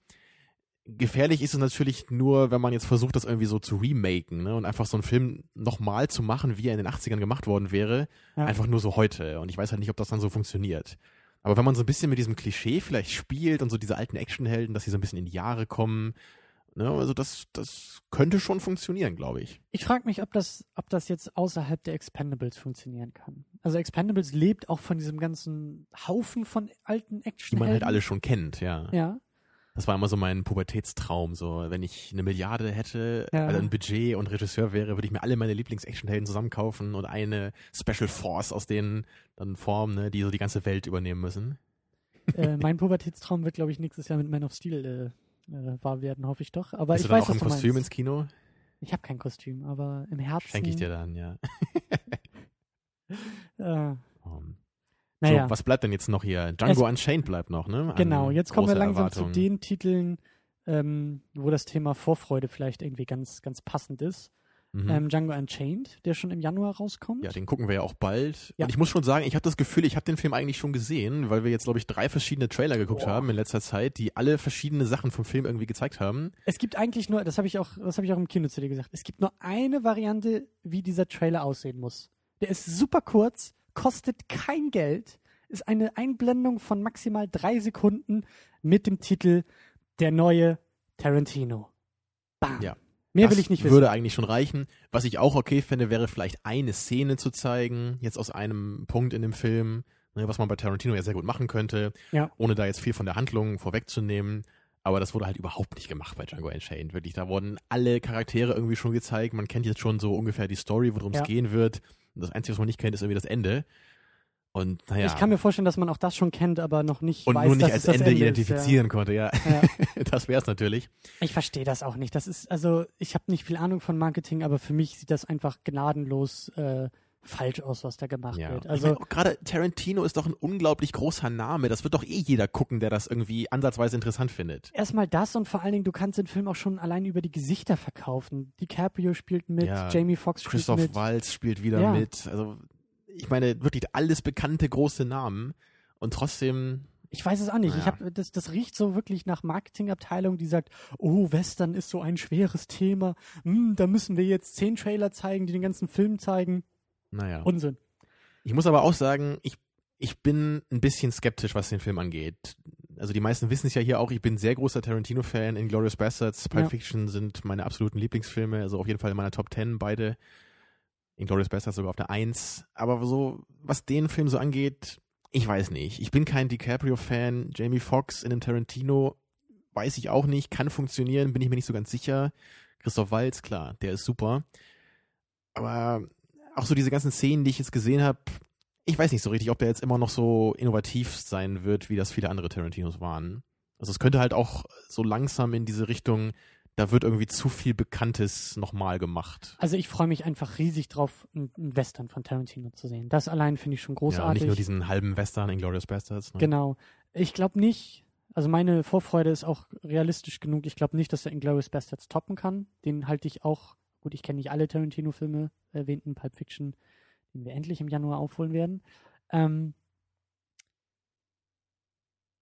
Gefährlich ist es natürlich nur, wenn man jetzt versucht, das irgendwie so zu remaken, ne, und einfach so einen Film nochmal zu machen, wie er in den 80ern gemacht worden wäre, Ja. einfach nur so heute. Und ich weiß halt nicht, ob das dann so funktioniert. Aber wenn man so ein bisschen mit diesem Klischee vielleicht spielt und so diese alten Actionhelden, dass sie so ein bisschen in die Jahre kommen, ne, also das, das könnte schon funktionieren, glaube ich. Ich frage mich, ob das, ob das jetzt außerhalb der Expendables funktionieren kann. Also Expendables lebt auch von diesem ganzen Haufen von alten Action. Die man halt alle schon kennt, ja. Ja. Das war immer so mein Pubertätstraum. So, wenn ich eine Milliarde hätte, Ja. also ein Budget und Regisseur wäre, würde ich mir alle meine Lieblings-Actionhelden zusammenkaufen und eine Special Force aus denen dann formen, ne, die so die ganze Welt übernehmen müssen. äh, mein Pubertätstraum wird, glaube ich, nächstes Jahr mit Man of Steel äh, äh, wahr werden, hoffe ich doch. Aber Bist ich du dann weiß, auch im Kostüm meinst. ins Kino? Ich habe kein Kostüm, aber im Herzen. Schenke ich dir dann, ja. Äh, Um, naja, So, was bleibt denn jetzt noch hier? Django Unchained bleibt noch, ne? An genau. Jetzt kommen wir langsam Erwartungen. zu den Titeln, ähm, wo das Thema Vorfreude vielleicht irgendwie ganz, ganz passend ist. Mhm. Ähm, Django Unchained, der schon im Januar rauskommt. Ja, den gucken wir ja auch bald. Ja. Und ich muss schon sagen, ich habe das Gefühl, ich habe den Film eigentlich schon gesehen, weil wir jetzt, glaube ich, drei verschiedene Trailer geguckt Boah. haben in letzter Zeit, die alle verschiedene Sachen vom Film irgendwie gezeigt haben. Es gibt eigentlich nur, das habe ich auch, das habe ich auch im Kino zu dir gesagt. Es gibt nur eine Variante, wie dieser Trailer aussehen muss. Der ist super kurz, kostet kein Geld, ist eine Einblendung von maximal drei Sekunden mit dem Titel Der neue Tarantino. Bam. Ja. Mehr das will ich nicht wissen. würde eigentlich schon reichen. Was ich auch okay fände, wäre vielleicht eine Szene zu zeigen, jetzt aus einem Punkt in dem Film, ne, was man bei Tarantino ja sehr gut machen könnte, Ja. ohne da jetzt viel von der Handlung vorwegzunehmen. Aber das wurde halt überhaupt nicht gemacht bei Django Unchained. Wirklich, da wurden alle Charaktere irgendwie schon gezeigt. Man kennt jetzt schon so ungefähr die Story, worum es Ja. gehen wird. Und das Einzige, was man nicht kennt, ist irgendwie das Ende. Und naja, Ich kann mir vorstellen, dass man auch das schon kennt, aber noch nicht und weiß, nur nicht dass als Ende, Ende identifizieren konnte, ja. Ist, ja. Ja. das wäre es natürlich. Ich verstehe das auch nicht. Das ist, also, ich habe nicht viel Ahnung von Marketing, aber für mich sieht das einfach gnadenlos äh, falsch aus, was da gemacht Ja. wird. ich Also, mein, auch gerade Tarantino ist doch ein unglaublich großer Name. Das wird doch eh jeder gucken, der das irgendwie ansatzweise interessant findet. erstmal das und vor allen Dingen, du kannst den Film auch schon allein über die Gesichter verkaufen. DiCaprio spielt mit, Ja, Jamie Foxx spielt Christoph mit. Waltz spielt wieder Ja. mit. Also ich meine wirklich alles bekannte große Namen und trotzdem Ich weiß es auch nicht. Ich Naja. hab, das, das riecht so wirklich nach Marketingabteilung, die sagt, oh, Western ist so ein schweres Thema. Hm, da müssen wir jetzt zehn Trailer zeigen, die den ganzen Film zeigen. naja. Unsinn. Ich muss aber auch sagen, ich ich bin ein bisschen skeptisch, was den Film angeht. Also die meisten wissen es ja hier auch, ich bin sehr großer Tarantino-Fan. Inglourious Bastards, Pulp Ja. Fiction sind meine absoluten Lieblingsfilme, also auf jeden Fall in meiner Top 10 beide. Inglourious Bastards sogar auf der 1. Aber so, was den Film so angeht, ich weiß nicht. Ich bin kein DiCaprio-Fan. Jamie Foxx in einem Tarantino weiß ich auch nicht. Kann funktionieren, bin ich mir nicht so ganz sicher. Christoph Waltz, klar, der ist super. Aber auch so diese ganzen Szenen, die ich jetzt gesehen habe, ich weiß nicht so richtig, ob der jetzt immer noch so innovativ sein wird, wie das viele andere Tarantinos waren. Also es könnte halt auch so langsam in diese Richtung, da wird irgendwie zu viel Bekanntes nochmal gemacht. Also ich freue mich einfach riesig drauf, einen Western von Tarantino zu sehen. Das allein finde ich schon Ja, großartig. nicht nur diesen halben Western Inglourious Bastards. Ne? Genau. Ich glaube nicht, also meine Vorfreude ist auch realistisch genug. Ich glaube nicht, dass er Inglourious Bastards toppen kann. Den halte ich auch, gut, ich kenne nicht alle Tarantino-Filme, erwähnten Pulp Fiction, den wir endlich im Januar aufholen werden. Ähm,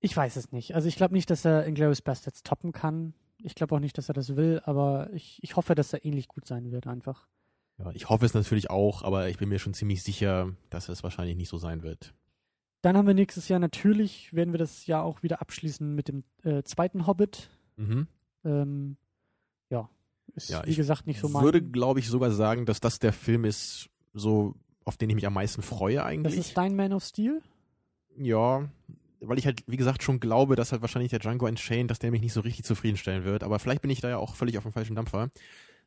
ich weiß es nicht. Also ich glaube nicht, dass er Inglourious Bastards toppen kann. Ich glaube auch nicht, dass er das will, aber ich, ich hoffe, dass er ähnlich gut sein wird einfach. Ja, ich hoffe es natürlich auch, aber ich bin mir schon ziemlich sicher, dass es wahrscheinlich nicht so sein wird. Dann haben wir nächstes Jahr natürlich, werden wir das Jahr auch wieder abschließen mit dem äh, zweiten Hobbit. Mhm. Ähm, ja, ist Ja, wie ich gesagt nicht so mein. würde, glaube ich, sogar sagen, dass das der Film ist, so auf den ich mich am meisten freue das eigentlich. ist dein Man of Steel? Ja, weil ich halt, wie gesagt, schon glaube, dass halt wahrscheinlich der Django Unchained, dass der mich nicht so richtig zufriedenstellen wird. Aber vielleicht bin ich da ja auch völlig auf dem falschen Dampfer.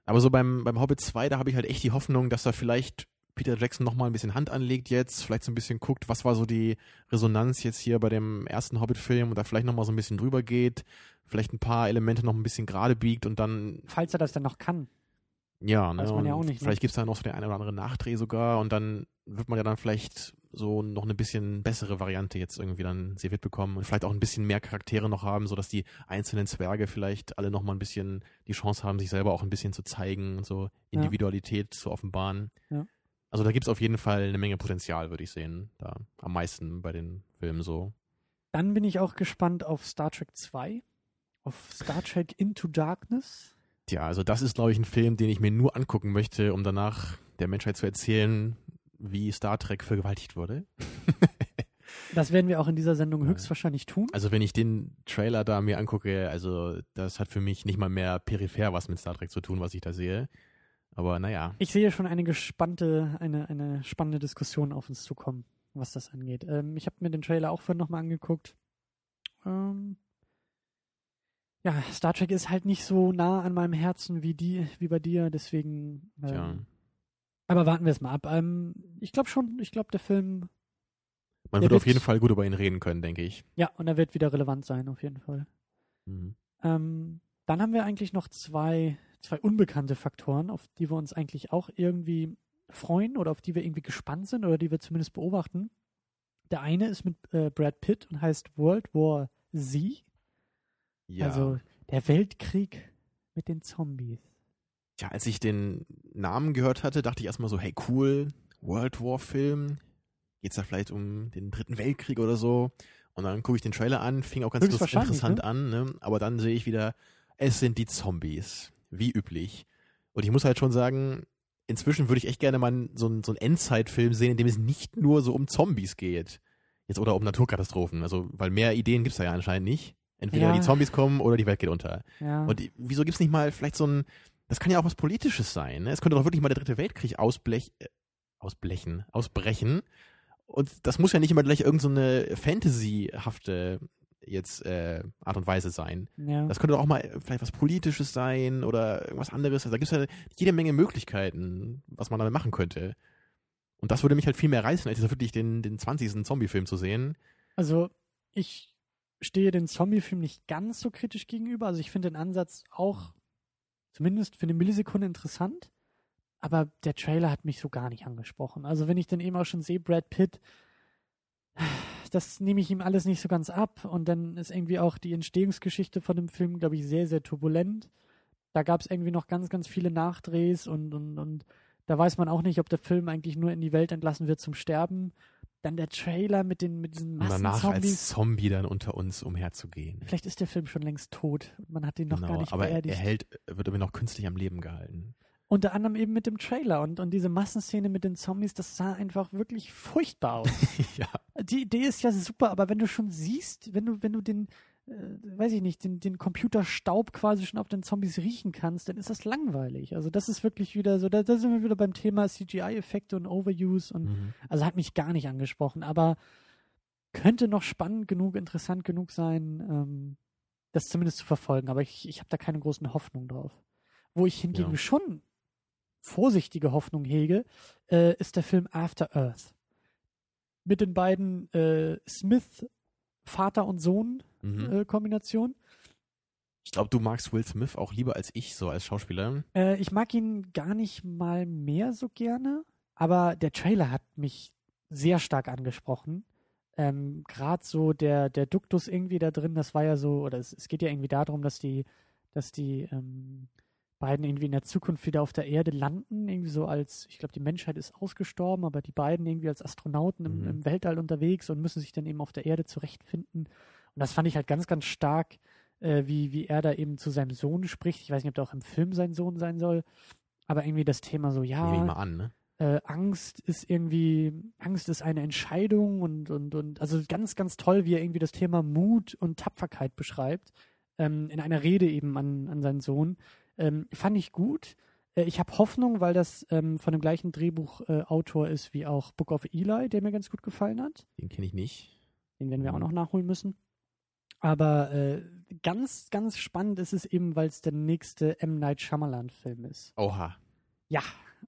Aber so beim, beim Hobbit 2, da habe ich halt echt die Hoffnung, dass da vielleicht Peter Jackson nochmal ein bisschen Hand anlegt jetzt, vielleicht so ein bisschen guckt, was war so die Resonanz jetzt hier bei dem ersten Hobbit-Film und da vielleicht nochmal so ein bisschen drüber geht, vielleicht ein paar Elemente noch ein bisschen gerade biegt und dann Falls er das dann noch kann. Ja, ne? Weiß man ja auch nicht, ne? Vielleicht gibt's da noch so den einen oder anderen Nachdreh sogar und dann wird man ja dann vielleicht so noch eine bisschen bessere Variante jetzt irgendwie dann serviert bekommen und vielleicht auch ein bisschen mehr Charaktere noch haben, sodass die einzelnen Zwerge vielleicht alle noch mal ein bisschen die Chance haben, sich selber auch ein bisschen zu zeigen und so Individualität ja. zu offenbaren. Ja. Also da gibt es auf jeden Fall eine Menge Potenzial, würde ich sehen. Da am meisten bei den Filmen so. Dann bin ich auch gespannt auf Star Trek 2, auf Star Trek Into Darkness. Tja, also das ist, glaube ich, ein Film, den ich mir nur angucken möchte, um danach der Menschheit zu erzählen, wie Star Trek vergewaltigt wurde. das werden wir auch in dieser Sendung höchstwahrscheinlich tun. Also wenn ich den Trailer da mir angucke, also das hat für mich nicht mal mehr peripher was mit Star Trek zu tun, was ich da sehe. Aber naja. Ich sehe schon eine gespannte, eine, eine spannende Diskussion auf uns zukommen, was das angeht. Ähm, ich habe mir den Trailer auch vorhin nochmal angeguckt. Ähm, ja, Star Trek ist halt nicht so nah an meinem Herzen wie die, wie bei dir, deswegen. Ähm, Tja. Aber warten wir es mal ab. Ähm, ich glaube schon, ich glaube, der Film. Man wird auf jeden Fall gut über ihn reden können, denke ich. Ja, und er wird wieder relevant sein, auf jeden Fall. Mhm. Ähm, dann haben wir eigentlich noch zwei, zwei unbekannte Faktoren, auf die wir uns eigentlich auch irgendwie freuen oder auf die wir irgendwie gespannt sind oder die wir zumindest beobachten. Der eine ist mit äh, Brad Pitt und heißt World War Z. Ja. Also der Weltkrieg mit den Zombies. Ja, als ich den Namen gehört hatte, dachte ich erstmal so, hey cool, World War Film. Geht's da vielleicht um den Dritten Weltkrieg oder so? Und dann gucke ich den Trailer an, fing auch ganz interessant ne? an, ne? aber dann sehe ich wieder, es sind die Zombies, wie üblich. Und ich muss halt schon sagen, inzwischen würde ich echt gerne mal so einen, so einen Endzeitfilm sehen, in dem es nicht nur so um Zombies geht. Jetzt oder um Naturkatastrophen. Also, weil mehr Ideen gibt's da ja anscheinend nicht. Entweder ja. die Zombies kommen oder die Welt geht unter. Ja. Und wieso gibt's nicht mal vielleicht so ein, das kann ja auch was Politisches sein. Ne? Es könnte doch wirklich mal der dritte Weltkrieg ausblech, äh, ausblechen, ausbrechen. Und das muss ja nicht immer gleich irgendeine so Fantasy-hafte jetzt äh, Art und Weise sein. Ja. Das könnte doch auch mal vielleicht was Politisches sein oder irgendwas anderes. Also da gibt es ja jede Menge Möglichkeiten, was man damit machen könnte. Und das würde mich halt viel mehr reißen, als wirklich den, den 20. Zombie-Film zu sehen. Also ich stehe den Zombie-Film nicht ganz so kritisch gegenüber. Also ich finde den Ansatz auch zumindest für eine Millisekunde interessant. Aber der Trailer hat mich so gar nicht angesprochen. Also wenn ich dann eben auch schon sehe, Brad Pitt, das nehme ich ihm alles nicht so ganz ab. Und dann ist irgendwie auch die Entstehungsgeschichte von dem Film, glaube ich, sehr, sehr turbulent. Da gab es irgendwie noch ganz, ganz viele Nachdrehs und, und, und da weiß man auch nicht, ob der Film eigentlich nur in die Welt entlassen wird zum Sterben dann der Trailer mit den mit diesen Massen Und danach als Zombie dann unter uns umherzugehen. Vielleicht ist der Film schon längst tot. Man hat ihn noch genau, gar nicht aber beerdigt. er hält, wird aber noch künstlich am Leben gehalten. Unter anderem eben mit dem Trailer und, und diese Massenszene mit den Zombies, das sah einfach wirklich furchtbar aus. ja. Die Idee ist ja super, aber wenn du schon siehst, wenn du, wenn du den, weiß ich nicht, den, den Computerstaub quasi schon auf den Zombies riechen kannst, dann ist das langweilig. Also das ist wirklich wieder so, da, da sind wir wieder beim Thema CGI-Effekte und Overuse und mhm. also hat mich gar nicht angesprochen, aber könnte noch spannend genug, interessant genug sein, ähm, das zumindest zu verfolgen. Aber ich, ich habe da keine großen Hoffnungen drauf. Wo ich hingegen ja. schon vorsichtige Hoffnung hege, äh, ist der Film After Earth. Mit den beiden äh, Smith, Vater und Sohn mhm. äh, Kombination. Ich glaube, du magst Will Smith auch lieber als ich, so als Schauspieler. Äh, ich mag ihn gar nicht mal mehr so gerne, aber der Trailer hat mich sehr stark angesprochen. Ähm, Gerade so der, der Duktus irgendwie da drin, das war ja so, oder es, es geht ja irgendwie darum, dass die, dass die ähm, beiden irgendwie in der Zukunft wieder auf der Erde landen, irgendwie so als, ich glaube, die Menschheit ist ausgestorben, aber die beiden irgendwie als Astronauten im, mhm. im Weltall unterwegs und müssen sich dann eben auf der Erde zurechtfinden. Und das fand ich halt ganz, ganz stark, äh, wie, wie er da eben zu seinem Sohn spricht. Ich weiß nicht, ob der auch im Film sein Sohn sein soll, aber irgendwie das Thema so, ja. Nehme ich mal an, ne? Äh, Angst ist irgendwie, Angst ist eine Entscheidung und, und, und, also ganz, ganz toll, wie er irgendwie das Thema Mut und Tapferkeit beschreibt, ähm, in einer Rede eben an, an seinen Sohn. Ähm, fand ich gut. Äh, ich habe Hoffnung, weil das ähm, von dem gleichen Drehbuchautor äh, ist wie auch Book of Eli, der mir ganz gut gefallen hat. Den kenne ich nicht. Den werden wir auch noch nachholen müssen. Aber äh, ganz, ganz spannend ist es eben, weil es der nächste M. Night Shyamalan-Film ist. Oha. Ja,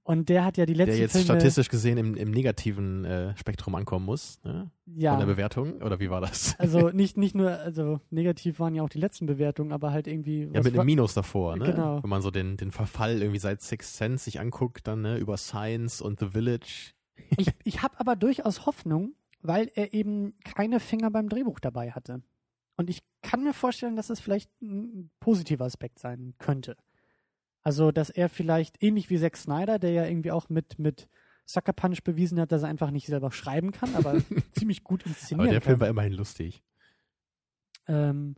und der hat ja die letzte Der jetzt Filme, statistisch gesehen im, im negativen äh, Spektrum ankommen muss, ne? Ja. Von der Bewertung, oder wie war das? Also nicht, nicht nur, also negativ waren ja auch die letzten Bewertungen, aber halt irgendwie. Ja, mit einem Minus davor, ne? Genau. Wenn man so den, den Verfall irgendwie seit Six Sense sich anguckt, dann, ne, über Science und The Village. Ich, ich habe aber durchaus Hoffnung, weil er eben keine Finger beim Drehbuch dabei hatte. Und ich kann mir vorstellen, dass es vielleicht ein positiver Aspekt sein könnte. Also, dass er vielleicht ähnlich wie Zack Snyder, der ja irgendwie auch mit, mit Sucker Punch bewiesen hat, dass er einfach nicht selber schreiben kann, aber ziemlich gut inszenieren Aber der kann. Film war immerhin lustig. Ähm,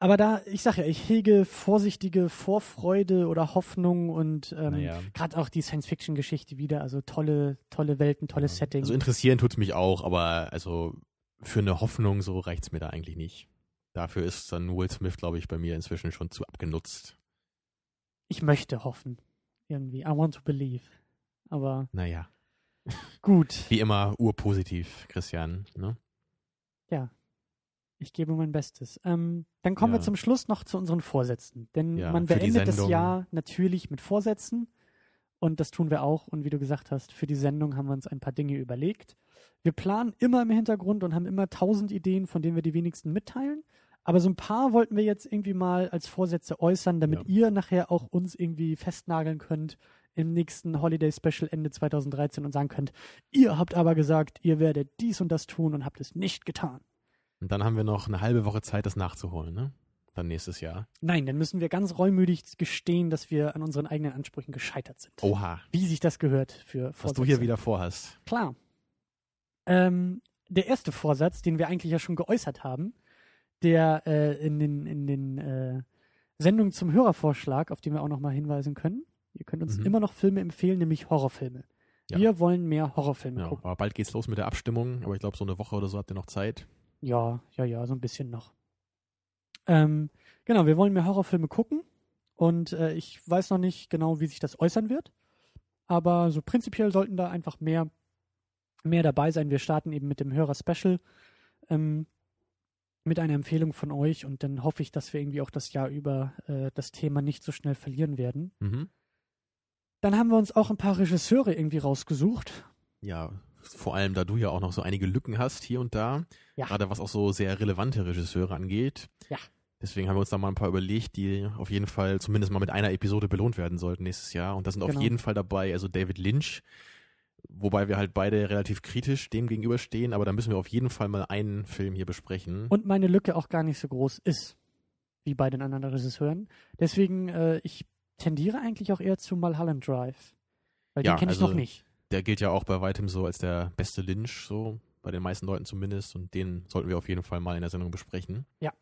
aber da, ich sage ja, ich hege vorsichtige Vorfreude oder Hoffnung und ähm, Naja. gerade auch die Science-Fiction-Geschichte wieder, also tolle, tolle Welten, tolles Ja. Setting. Also interessieren tut's mich auch, aber also für eine Hoffnung so reicht's mir da eigentlich nicht. Dafür ist dann Will Smith, glaube ich, bei mir inzwischen schon zu abgenutzt. ich möchte hoffen. Irgendwie. I want to believe. Aber Naja, gut. wie immer urpositiv, Christian. Ne? Ich gebe mein Bestes. Ähm, dann kommen Ja. wir zum Schluss noch zu unseren Vorsätzen. Denn Ja, man beendet das. Jahr natürlich mit Vorsätzen. Und das tun wir auch. Und wie du gesagt hast, für die Sendung haben wir uns ein paar Dinge überlegt. Wir planen immer im Hintergrund und haben immer tausend Ideen, von denen wir die wenigsten mitteilen. Aber so ein paar wollten wir jetzt irgendwie mal als Vorsätze äußern, damit Ja. ihr nachher auch uns irgendwie festnageln könnt im nächsten Holiday Special Ende 2013 und sagen könnt, ihr habt aber gesagt, ihr werdet dies und das tun und habt es nicht getan. Und dann haben wir noch eine halbe Woche Zeit, das nachzuholen, ne? Dann nächstes Jahr. Nein, dann müssen wir ganz reumütig gestehen, dass wir an unseren eigenen Ansprüchen gescheitert sind. Oha, Wie sich das gehört für was du hier Vorsätze. wieder vorhast. Klar. Ähm, der erste Vorsatz, den wir eigentlich ja schon geäußert haben, der äh, in den, in den äh, Sendungen zum Hörervorschlag, auf den wir auch nochmal hinweisen können. Ihr könnt uns Mhm. immer noch Filme empfehlen, nämlich Horrorfilme. Ja. Wir wollen mehr Horrorfilme Ja, gucken. aber bald geht's los mit der Abstimmung, aber ich glaube, so eine Woche oder so habt ihr noch Zeit. Ja, ja, ja, so ein bisschen noch. Ähm, genau, wir wollen mehr Horrorfilme gucken und äh, ich weiß noch nicht genau, wie sich das äußern wird, aber so prinzipiell sollten da einfach mehr, mehr dabei sein. Wir starten eben mit dem Hörer-Special ähm, mit einer Empfehlung von euch und dann hoffe ich, dass wir irgendwie auch das Jahr über äh, das Thema nicht so schnell verlieren werden. Mhm. Dann haben wir uns auch ein paar Regisseure irgendwie rausgesucht. Ja, vor allem, da du ja auch noch so einige Lücken hast hier und da, Ja. gerade was auch so sehr relevante Regisseure angeht. Ja. Deswegen haben wir uns da mal ein paar überlegt, die auf jeden Fall zumindest mal mit einer Episode belohnt werden sollten nächstes Jahr. Und da sind auf Genau. jeden Fall dabei, also David Lynch, wobei wir halt beide relativ kritisch dem gegenüberstehen, aber da müssen wir auf jeden Fall mal einen Film hier besprechen. und meine Lücke auch gar nicht so groß ist, wie bei den anderen Regisseuren. Deswegen, äh, ich tendiere eigentlich auch eher zu Mulholland Drive. Weil Ja, den kenne ich also- noch nicht. der gilt ja auch bei weitem so als der beste Lynch, so bei den meisten Leuten zumindest. Und den sollten wir auf jeden Fall mal in der Sendung besprechen. Ja.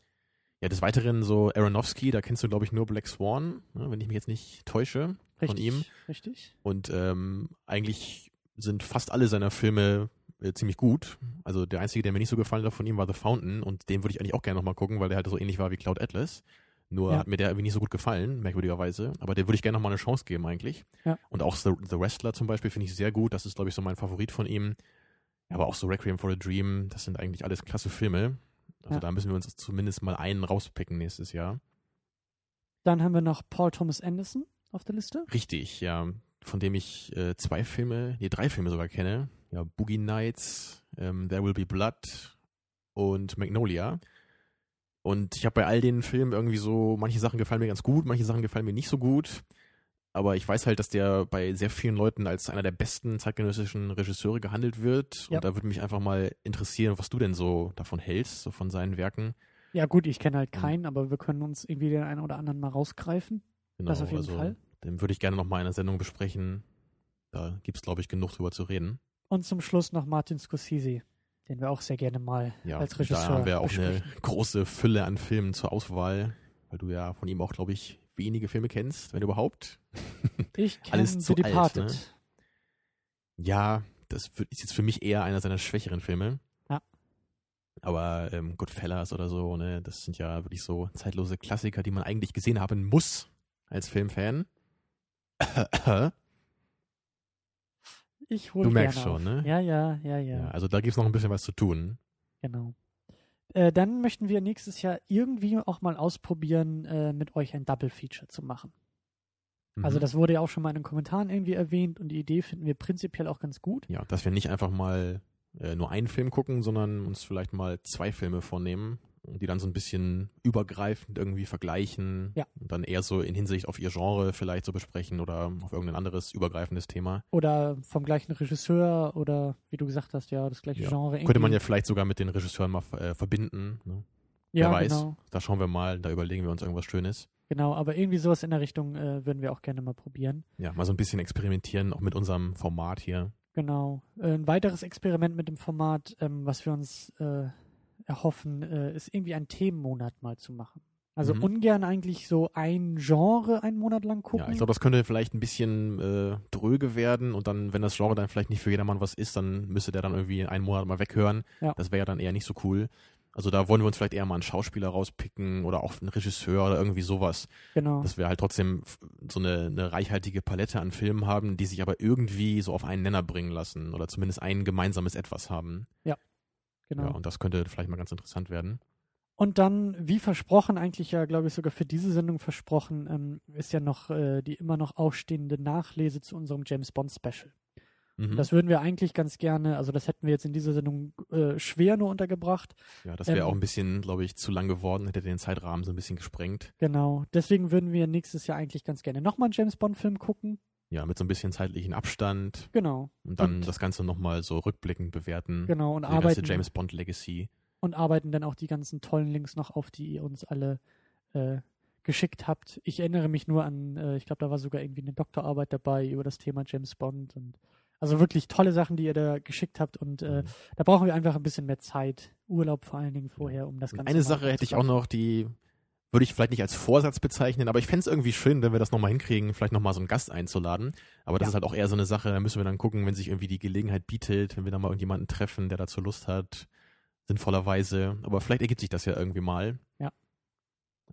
Ja, des Weiteren so Aronofsky, da kennst du, glaube ich, nur Black Swan, ne, wenn ich mich jetzt nicht täusche. Richtig, ihm. Richtig. Und ähm, eigentlich sind fast alle seiner Filme äh, ziemlich gut. Also der einzige, der mir nicht so gefallen hat von ihm, war The Fountain. Und den würde ich eigentlich auch gerne nochmal gucken, weil der halt so ähnlich war wie Cloud Atlas. Nur Ja. hat mir der irgendwie nicht so gut gefallen, merkwürdigerweise. Aber der würde ich gerne nochmal eine Chance geben eigentlich. Ja. Und auch The, The Wrestler zum Beispiel finde ich sehr gut. Das ist, glaube ich, so mein Favorit von ihm. Aber auch so Requiem for a Dream, das sind eigentlich alles klasse Filme. Also Ja. da müssen wir uns zumindest mal einen rauspicken nächstes Jahr. Dann haben wir noch Paul Thomas Anderson auf der Liste. Richtig, ja. Von dem ich äh, zwei Filme, nee, drei Filme sogar kenne. Ja, Boogie Nights, ähm, There Will Be Blood und Magnolia. Und ich habe bei all den Filmen irgendwie so, manche Sachen gefallen mir ganz gut, manche Sachen gefallen mir nicht so gut. Aber ich weiß halt, dass der bei sehr vielen Leuten als einer der besten zeitgenössischen Regisseure gehandelt wird. Ja. Und da würde mich einfach mal interessieren, was du denn so davon hältst, so von seinen Werken. Ja gut, ich kenne halt Mhm. keinen, aber wir können uns irgendwie den einen oder anderen mal rausgreifen. Genau, Das auf jeden also, Fall. Den würde ich gerne nochmal in der Sendung besprechen. Da gibt's glaube ich, genug drüber zu reden. Und zum Schluss noch Martin Scorsese, den wir auch sehr gerne mal Ja, als Regisseur da haben wir auch besprechen. eine große Fülle an Filmen zur Auswahl, weil du ja von ihm auch, glaube ich, wenige Filme kennst, wenn überhaupt. Ich kenne alles zu alt, Departed. ne? Ja, das ist jetzt für mich eher einer seiner schwächeren Filme. Ja. Aber ähm, Goodfellas oder so, ne, das sind ja wirklich so zeitlose Klassiker, die man eigentlich gesehen haben muss als Filmfan. Ich hole Du merkst schon, auf. ne? Ja, ja, ja, ja. ja, also da gibt's noch ein bisschen was zu tun. Genau. Äh, dann möchten wir nächstes Jahr irgendwie auch mal ausprobieren, äh, mit euch ein Double Feature zu machen. Also Mhm. das wurde ja auch schon mal in den Kommentaren irgendwie erwähnt und die Idee finden wir prinzipiell auch ganz gut. Ja, dass wir nicht einfach mal äh, nur einen Film gucken, sondern uns vielleicht mal zwei Filme vornehmen die dann so ein bisschen übergreifend irgendwie vergleichen Ja. und dann eher so in Hinsicht auf ihr Genre vielleicht so besprechen oder auf irgendein anderes übergreifendes Thema. Oder vom gleichen Regisseur oder wie du gesagt hast, ja, das gleiche Ja. Genre. Könnte man irgendwie. ja vielleicht sogar mit den Regisseuren mal äh, verbinden. Ne? ja, wer weiß. genau. Da schauen wir mal, da überlegen wir uns irgendwas Schönes. Genau, aber irgendwie sowas in der Richtung äh, würden wir auch gerne mal probieren. Ja, mal so ein bisschen experimentieren, auch mit unserem Format hier. Genau. Äh, Ein weiteres Experiment mit dem Format, ähm, was wir uns äh, erhoffen, äh, ist irgendwie einen Themenmonat mal zu machen. Also Mhm. ungern eigentlich so ein Genre einen Monat lang gucken. Ja, ich glaube, das könnte vielleicht ein bisschen äh, dröge werden und dann, wenn das Genre dann vielleicht nicht für jedermann was ist, dann müsste der dann irgendwie einen Monat mal weghören. Ja. Das wäre ja dann eher nicht so cool. Also da wollen wir uns vielleicht eher mal einen Schauspieler rauspicken oder auch einen Regisseur oder irgendwie sowas. genau. Dass wir halt trotzdem so eine, eine reichhaltige Palette an Filmen haben, die sich aber irgendwie so auf einen Nenner bringen lassen oder zumindest ein gemeinsames Etwas haben. Genau. Ja, und das könnte vielleicht mal ganz interessant werden. Und dann, wie versprochen, eigentlich ja, glaube ich, sogar für diese Sendung versprochen, ähm, ist ja noch äh, die immer noch ausstehende Nachlese zu unserem James Bond Special. Mhm. Das würden wir eigentlich ganz gerne, also das hätten wir jetzt in dieser Sendung äh, schwer nur untergebracht. ja, das wäre ähm, auch ein bisschen, glaube ich, zu lang geworden, hätte den Zeitrahmen so ein bisschen gesprengt. Genau. Deswegen würden wir nächstes Jahr eigentlich ganz gerne nochmal einen James Bond Film gucken. Ja, mit so ein bisschen zeitlichen Abstand Genau. und dann Und- das Ganze nochmal so rückblickend bewerten. Genau. Und Die ganze arbeiten, James Bond Legacy. und arbeiten dann auch die ganzen tollen Links noch auf, die ihr uns alle äh, geschickt habt. Ich erinnere mich nur an, äh, ich glaube, da war sogar irgendwie eine Doktorarbeit dabei über das Thema James Bond und also wirklich tolle Sachen, die ihr da geschickt habt und äh, Mhm. da brauchen wir einfach ein bisschen mehr Zeit, Urlaub vor allen Dingen vorher, um das Ganze eine Sache hätte ich auch noch, die würde ich vielleicht nicht als Vorsatz bezeichnen, aber ich fände es irgendwie schön, wenn wir das nochmal hinkriegen, vielleicht nochmal so einen Gast einzuladen. Aber das Ja. ist halt auch eher so eine Sache, da müssen wir dann gucken, wenn sich irgendwie die Gelegenheit bietet, wenn wir dann mal irgendjemanden treffen, der dazu Lust hat, sinnvollerweise. Aber vielleicht ergibt sich das ja irgendwie mal. Ja.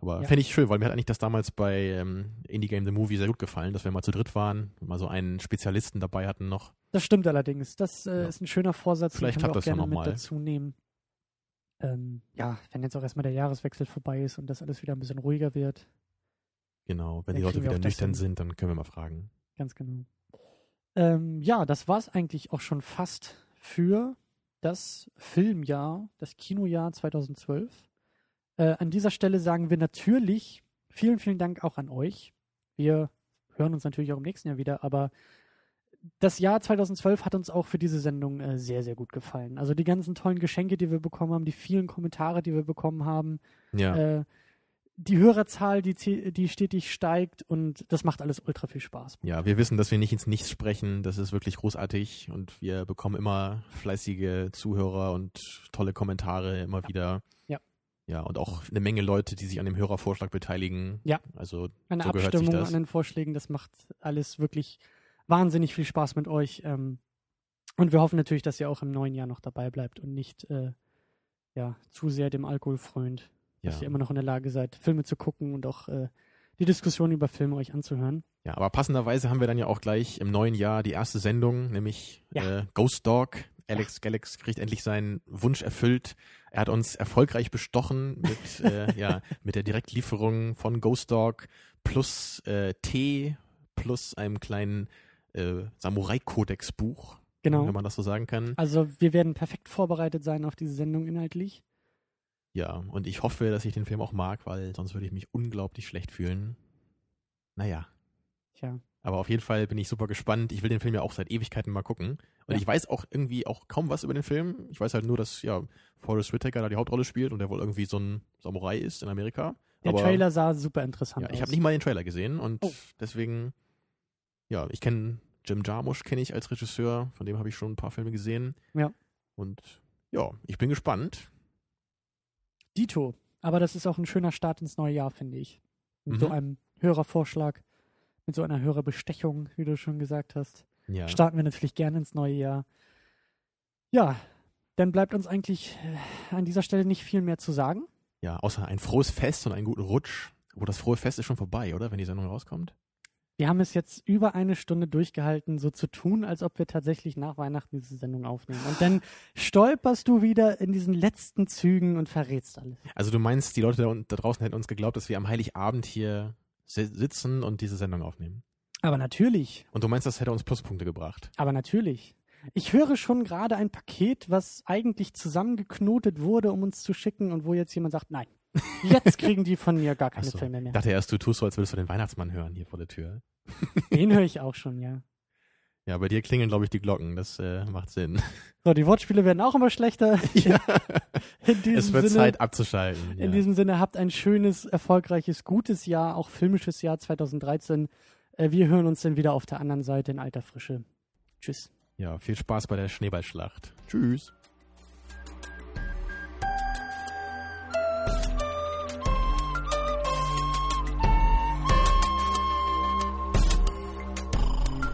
Aber Ja. fände ich schön, weil mir hat eigentlich das damals bei ähm, Indie Game The Movie sehr gut gefallen, dass wir mal zu dritt waren und mal so einen Spezialisten dabei hatten noch. Das stimmt allerdings. Das äh, Ja. ist ein schöner Vorsatz, Vielleicht den können wir auch das ja gerne noch mit mal. dazu nehmen. Ähm, ja, wenn jetzt auch erstmal der Jahreswechsel vorbei ist und das alles wieder ein bisschen ruhiger wird. Genau, wenn die Leute wieder nüchtern sind, dann können wir mal fragen. Ganz genau. Ähm, ja, das war es eigentlich auch schon fast für das Filmjahr, das Kinojahr 2012. Äh, an dieser Stelle sagen wir natürlich vielen, vielen Dank auch an euch. Wir hören uns natürlich auch im nächsten Jahr wieder, aber das Jahr 2012 hat uns auch für diese Sendung äh, sehr, sehr gut gefallen. Also die ganzen tollen Geschenke, die wir bekommen haben, die vielen Kommentare, die wir bekommen haben, Ja. äh, die Hörerzahl, die, die stetig steigt und das macht alles ultra viel Spaß. Ja, wir wissen, dass wir nicht ins Nichts sprechen. Das ist wirklich großartig und wir bekommen immer fleißige Zuhörer und tolle Kommentare immer wieder. Ja. Ja, und auch eine Menge Leute, die sich an dem Hörervorschlag beteiligen. Ja. Also Eine So Abstimmung an den Vorschlägen, das macht alles wirklich wahnsinnig viel Spaß mit euch. Ähm, und wir hoffen natürlich, dass ihr auch im neuen Jahr noch dabei bleibt und nicht äh, ja, zu sehr dem Alkohol frönt. ja. Dass ihr immer noch in der Lage seid, Filme zu gucken und auch äh, die Diskussion über Filme euch anzuhören. ja, aber passenderweise haben wir dann ja auch gleich im neuen Jahr die erste Sendung, nämlich Ja. äh, Ghost Dog. Alex Galax kriegt endlich seinen Wunsch erfüllt. Er hat uns erfolgreich bestochen mit, äh, ja, mit der Direktlieferung von Ghost Dog plus äh, Tee plus einem kleinen äh, Samurai-Kodex-Buch, Genau. wenn man das so sagen kann. Also wir werden perfekt vorbereitet sein auf diese Sendung inhaltlich. Ja, und ich hoffe, dass ich den Film auch mag, weil sonst würde ich mich unglaublich schlecht fühlen. Naja, Tja. aber auf jeden Fall bin ich super gespannt. Ich will den Film ja auch seit Ewigkeiten mal gucken. Und Ja. ich weiß auch irgendwie auch kaum was über den Film. Ich weiß halt nur, dass ja Forrest Whitaker da die Hauptrolle spielt und der wohl irgendwie so ein Samurai ist in Amerika. Der aber, Trailer sah super interessant Ja, aus. ich habe nicht mal den Trailer gesehen und Oh. deswegen, ja, ich kenne Jim Jarmusch kenne ich als Regisseur, von dem habe ich schon ein paar Filme gesehen. Ja. Und ja, ich bin gespannt. Dito. Aber das ist auch ein schöner Start ins neue Jahr, finde ich. Mit so Mhm. einem Hörervorschlag, mit so einer Hörerbestechung, wie du schon gesagt hast. Ja. Starten wir natürlich gerne ins neue Jahr. Ja, dann bleibt uns eigentlich äh, an dieser Stelle nicht viel mehr zu sagen. Ja, außer ein frohes Fest und einen guten Rutsch. Wo das frohe Fest ist schon vorbei, oder? Wenn die Sendung rauskommt. Wir haben es jetzt über eine Stunde durchgehalten, so zu tun, als ob wir tatsächlich nach Weihnachten diese Sendung aufnehmen. Und dann stolperst du wieder in diesen letzten Zügen und verrätst alles. Also du meinst, die Leute da, draußen hätten uns geglaubt, dass wir am Heiligabend hier si- sitzen und diese Sendung aufnehmen. Aber natürlich, Und du meinst, das hätte uns Pluspunkte gebracht. aber natürlich. ich höre schon gerade ein Paket, was eigentlich zusammengeknotet wurde, um uns zu schicken und wo jetzt jemand sagt, nein, jetzt kriegen die von mir gar keine Achso. Filme mehr. Ich dachte erst, du tust so, als würdest du den Weihnachtsmann hören hier vor der Tür. Den höre ich auch schon, ja. Ja, bei dir klingeln, glaube ich, die Glocken. Das äh, macht Sinn. So, die Wortspiele werden auch immer schlechter. ja. In diesem Es wird Sinne, Zeit abzuschalten. In ja. diesem Sinne, habt ein schönes, erfolgreiches, gutes Jahr, auch filmisches Jahr 2013. Äh, wir hören uns dann wieder auf der anderen Seite in alter Frische. Tschüss. ja, viel Spaß bei der Schneeballschlacht. Tschüss.